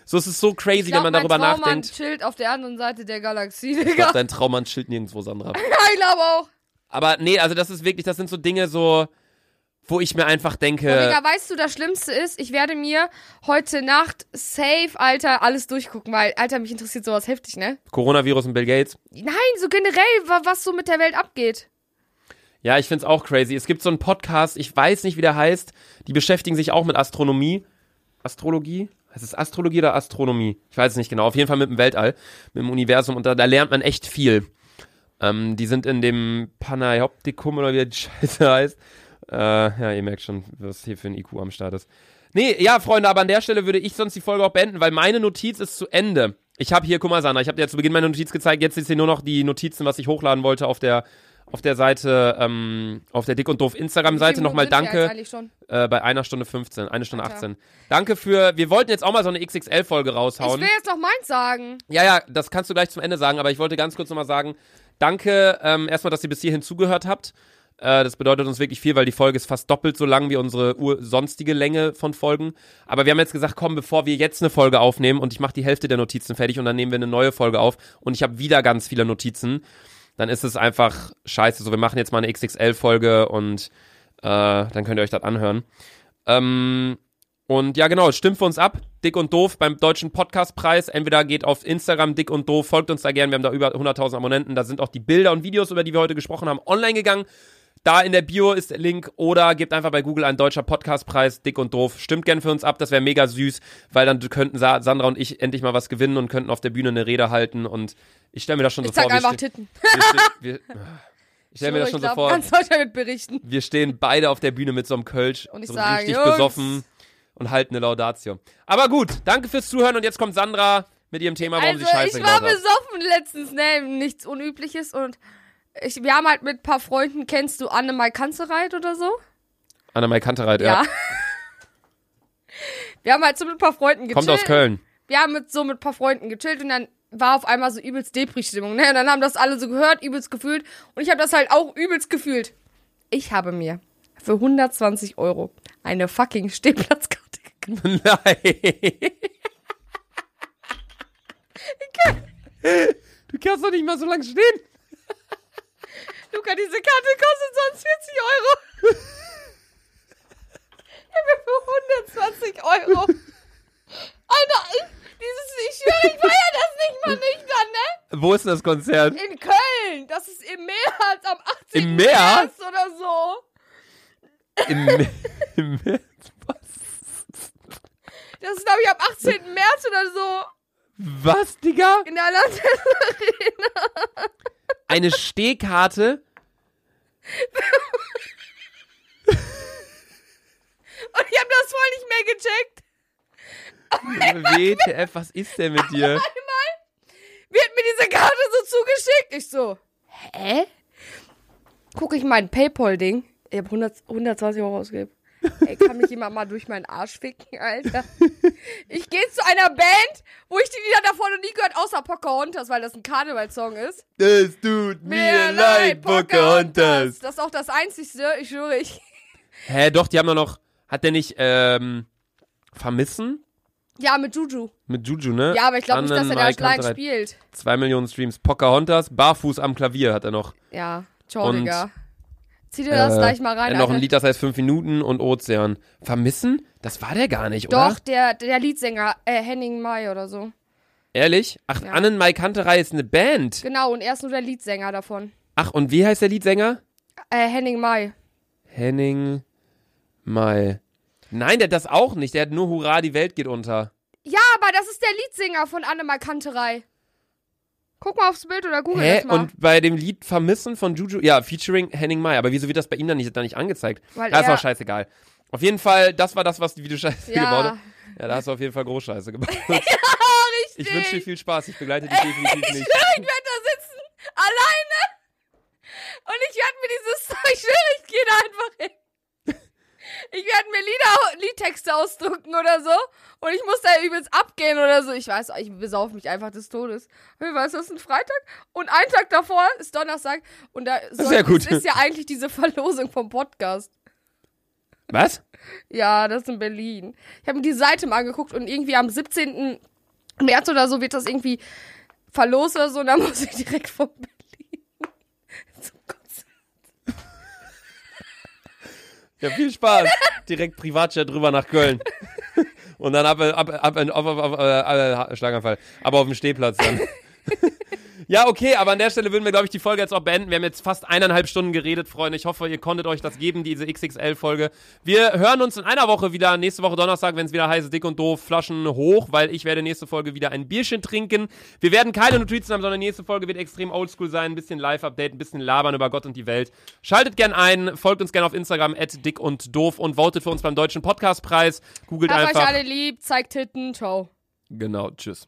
So es ist so crazy, Ich glaub, wenn man darüber mein Traummann nachdenkt. chillt auf der anderen Seite der Galaxie, Ich Digga. glaube, dein Traummann chillt nirgendwo, Sandra. Ja, ich glaube auch. Aber nee, also das ist wirklich, das sind so Dinge so, wo ich mir einfach denke, Und Digga, weißt du, das Schlimmste ist, ich werde mir heute Nacht safe, Alter, alles durchgucken, weil, Alter, mich interessiert sowas heftig, ne? Coronavirus und Bill Gates. Nein, so generell, wa- was so mit der Welt abgeht. Ja, ich find's auch crazy. Es gibt so einen Podcast, ich weiß nicht, wie der heißt. Die beschäftigen sich auch mit Astronomie. Astrologie? Heißt es Astrologie oder Astronomie? Ich weiß es nicht genau. Auf jeden Fall mit dem Weltall, mit dem Universum. Und da, da lernt man echt viel. Ähm, die sind in dem Panoptikum oder wie die Scheiße heißt. Äh, ja, ihr merkt schon, was hier für ein IQ am Start ist. Nee, ja, Freunde, aber an der Stelle würde ich sonst die Folge auch beenden, weil meine Notiz ist zu Ende. Ich habe hier, guck mal, Sandra, ich habe dir ja zu Beginn meine Notiz gezeigt. Jetzt ist hier nur noch die Notizen, was ich hochladen wollte auf der auf der Seite, ähm, auf der Dick und Doof Instagram-Seite. Nochmal danke äh, bei einer Stunde 15, eine Stunde Alter. 18. Danke für, wir wollten jetzt auch mal so eine XXL-Folge Ich raushauen. will jetzt noch meins sagen. Ja, ja, das kannst du gleich zum Ende sagen, aber ich wollte ganz kurz nochmal sagen, danke ähm, erstmal, dass ihr bis hierhin zugehört habt. Äh, das bedeutet uns wirklich viel, weil die Folge ist fast doppelt so lang wie unsere ur sonstige Länge von Folgen. Aber wir haben jetzt gesagt, komm, bevor wir jetzt eine Folge aufnehmen und ich mache die Hälfte der Notizen fertig und dann nehmen wir eine neue Folge auf und ich habe wieder ganz viele Notizen, dann ist es einfach scheiße. So, wir machen jetzt mal eine XXL-Folge und äh, dann könnt ihr euch das anhören. Ähm, und ja, genau, stimmt für uns ab. Dick und Doof beim Deutschen Podcastpreis. Entweder geht auf Instagram Dick und Doof, folgt uns da gern. Wir haben da über 100.000 Abonnenten. Da sind auch die Bilder und Videos, über die wir heute gesprochen haben, online gegangen. Da in der Bio ist der Link oder gebt einfach bei Google ein deutscher Podcastpreis, dick und doof. Stimmt gern für uns ab, das wäre mega süß, weil dann könnten Sa Sandra und ich endlich mal was gewinnen und könnten auf der Bühne eine Rede halten und ich stelle mir das schon Ich so vor. einfach Titten. wir wir, ich stelle mir das schon so vor. Ganz Deutschland berichten. Wir stehen beide auf der Bühne mit so einem Kölsch, Und ich so sage, richtig Jungs. besoffen und halten eine Laudatio. Aber gut, danke fürs Zuhören und jetzt kommt Sandra mit ihrem Thema, warum Also sie Scheiße ich war besoffen letztens, ne? Nichts Unübliches und ich, wir haben halt mit ein paar Freunden, kennst du Annemai Kanzereit oder so? Annemai Kantereit, ja. Ja. wir haben halt so mit ein paar Freunden gechillt. Kommt aus Köln. Wir haben mit so mit ein paar Freunden gechillt und dann war auf einmal so übelst Depri-Stimmung, ne? Und dann haben das alle so gehört, übelst gefühlt und ich habe das halt auch übelst gefühlt. Ich habe mir für 120 Euro eine fucking Stehplatzkarte gekauft. Nein. Du kannst doch nicht mal so lange stehen. Luca, diese Karte kostet sonst 40 Euro. Ich habe für 120 Euro. Alter, ich, dieses, ich schwöre, ich feier das nicht mal nüchtern, ne? Wo ist denn das Konzert? In Köln. Das ist im März, am 18. Im März? März oder so. Im, Me- im März. Das ist, glaube ich, am 18. März oder so. Was, Digga? In der Landesarena. Eine Stehkarte? Und ich habe das voll nicht mehr gecheckt. WTF, was ist denn mit dir? Wird mir diese Karte so zugeschickt. Ich so, hä? Guck ich mein Paypal-Ding. Ich habe 100, 120 Euro ausgegeben. Ey, kann mich jemand mal durch meinen Arsch ficken, Alter? Ich gehe zu einer Band, wo ich die Lieder davor noch nie gehört, außer Pocahontas, weil das ein Karnevalssong ist. Das tut mir leid, Pocahontas. Das ist auch das Einzigste, ich schwöre, ich... Hä, doch, die haben doch noch. Hat der nicht, ähm, Vermissen? Ja, mit Juju. Mit Juju, ne? Ja, aber ich glaube nicht, dass er da Kantereit. spielt. Zwei Millionen Streams. Pocahontas, barfuß am Klavier hat er noch. Ja, ciao, Und, Digga. Zieh dir das Äh, gleich mal rein, er hat noch ein. Lied, das heißt fünf Minuten und Ozean. Vermissen? Das war der gar nicht, oder? Doch, der, der Leadsänger, äh, Henning Mai oder so. Ehrlich? Ach, Ja. Annenmai Kanterei ist eine Band. Genau, und er ist nur der Leadsänger davon. Ach, und wie heißt der Liedsänger? Äh, Henning Mai. Henning Mai. Nein, der hat das auch nicht. Der hat nur Hurra, die Welt geht unter. Ja, aber das ist der Leadsänger von Annemai Kanterei. Guck mal aufs Bild oder google Hä? das mal. Und bei dem Lied Vermissen von Juju, ja, featuring Henning Mai. Aber wieso wird das bei ihm dann nicht, dann nicht angezeigt? Weil ja, ist auch scheißegal. Auf jeden Fall, das war das, was die Videoscheiße Ja. gebaut hat. Ja, da hast du auf jeden Fall Großscheiße gebaut. Richtig. Ich wünsche dir viel Spaß. Ich begleite dich definitiv Ich nicht. schwöre, ich werde da sitzen. Alleine. Und ich werde mir dieses. Ich schwöre, ich gehe da einfach hin. Ich werde mir Lieder, Liedtexte ausdrucken oder so. Und ich muss da übelst abgehen oder so. Ich weiß, ich besauf mich einfach des Todes. Wie war das ist ein Freitag? Und ein Tag davor ist Donnerstag. Und da soll, Sehr gut. Das ist ja eigentlich diese Verlosung vom Podcast. Was? Ja, das ist in Berlin. Ich habe mir die Seite mal angeguckt und irgendwie am 17. März oder so wird das irgendwie verlost oder so und dann muss ich direkt von Berlin zum Konzert. Ja, viel Spaß. Direkt Privatjet drüber nach Köln. Und dann ab, ab, ab, ab, ab, ab, ab, äh, Schlaganfall. Aber auf dem Stehplatz dann. Ja, okay, aber an der Stelle würden wir, glaube ich, die Folge jetzt auch beenden. Wir haben jetzt fast eineinhalb Stunden geredet, Freunde. Ich hoffe, ihr konntet euch das geben, diese XXL-Folge. Wir hören uns in einer Woche wieder, nächste Woche Donnerstag, wenn es wieder heißt, dick und doof, Flaschen hoch, weil ich werde nächste Folge wieder ein Bierchen trinken. Wir werden keine Notizen haben, sondern nächste Folge wird extrem oldschool sein, ein bisschen Live-Update, ein bisschen labern über Gott und die Welt. Schaltet gern ein, folgt uns gern auf Instagram, at dick und doof und votet für uns beim Deutschen Podcastpreis. Googelt Hab einfach. euch alle lieb, zeigt Titten, ciao. Genau, tschüss.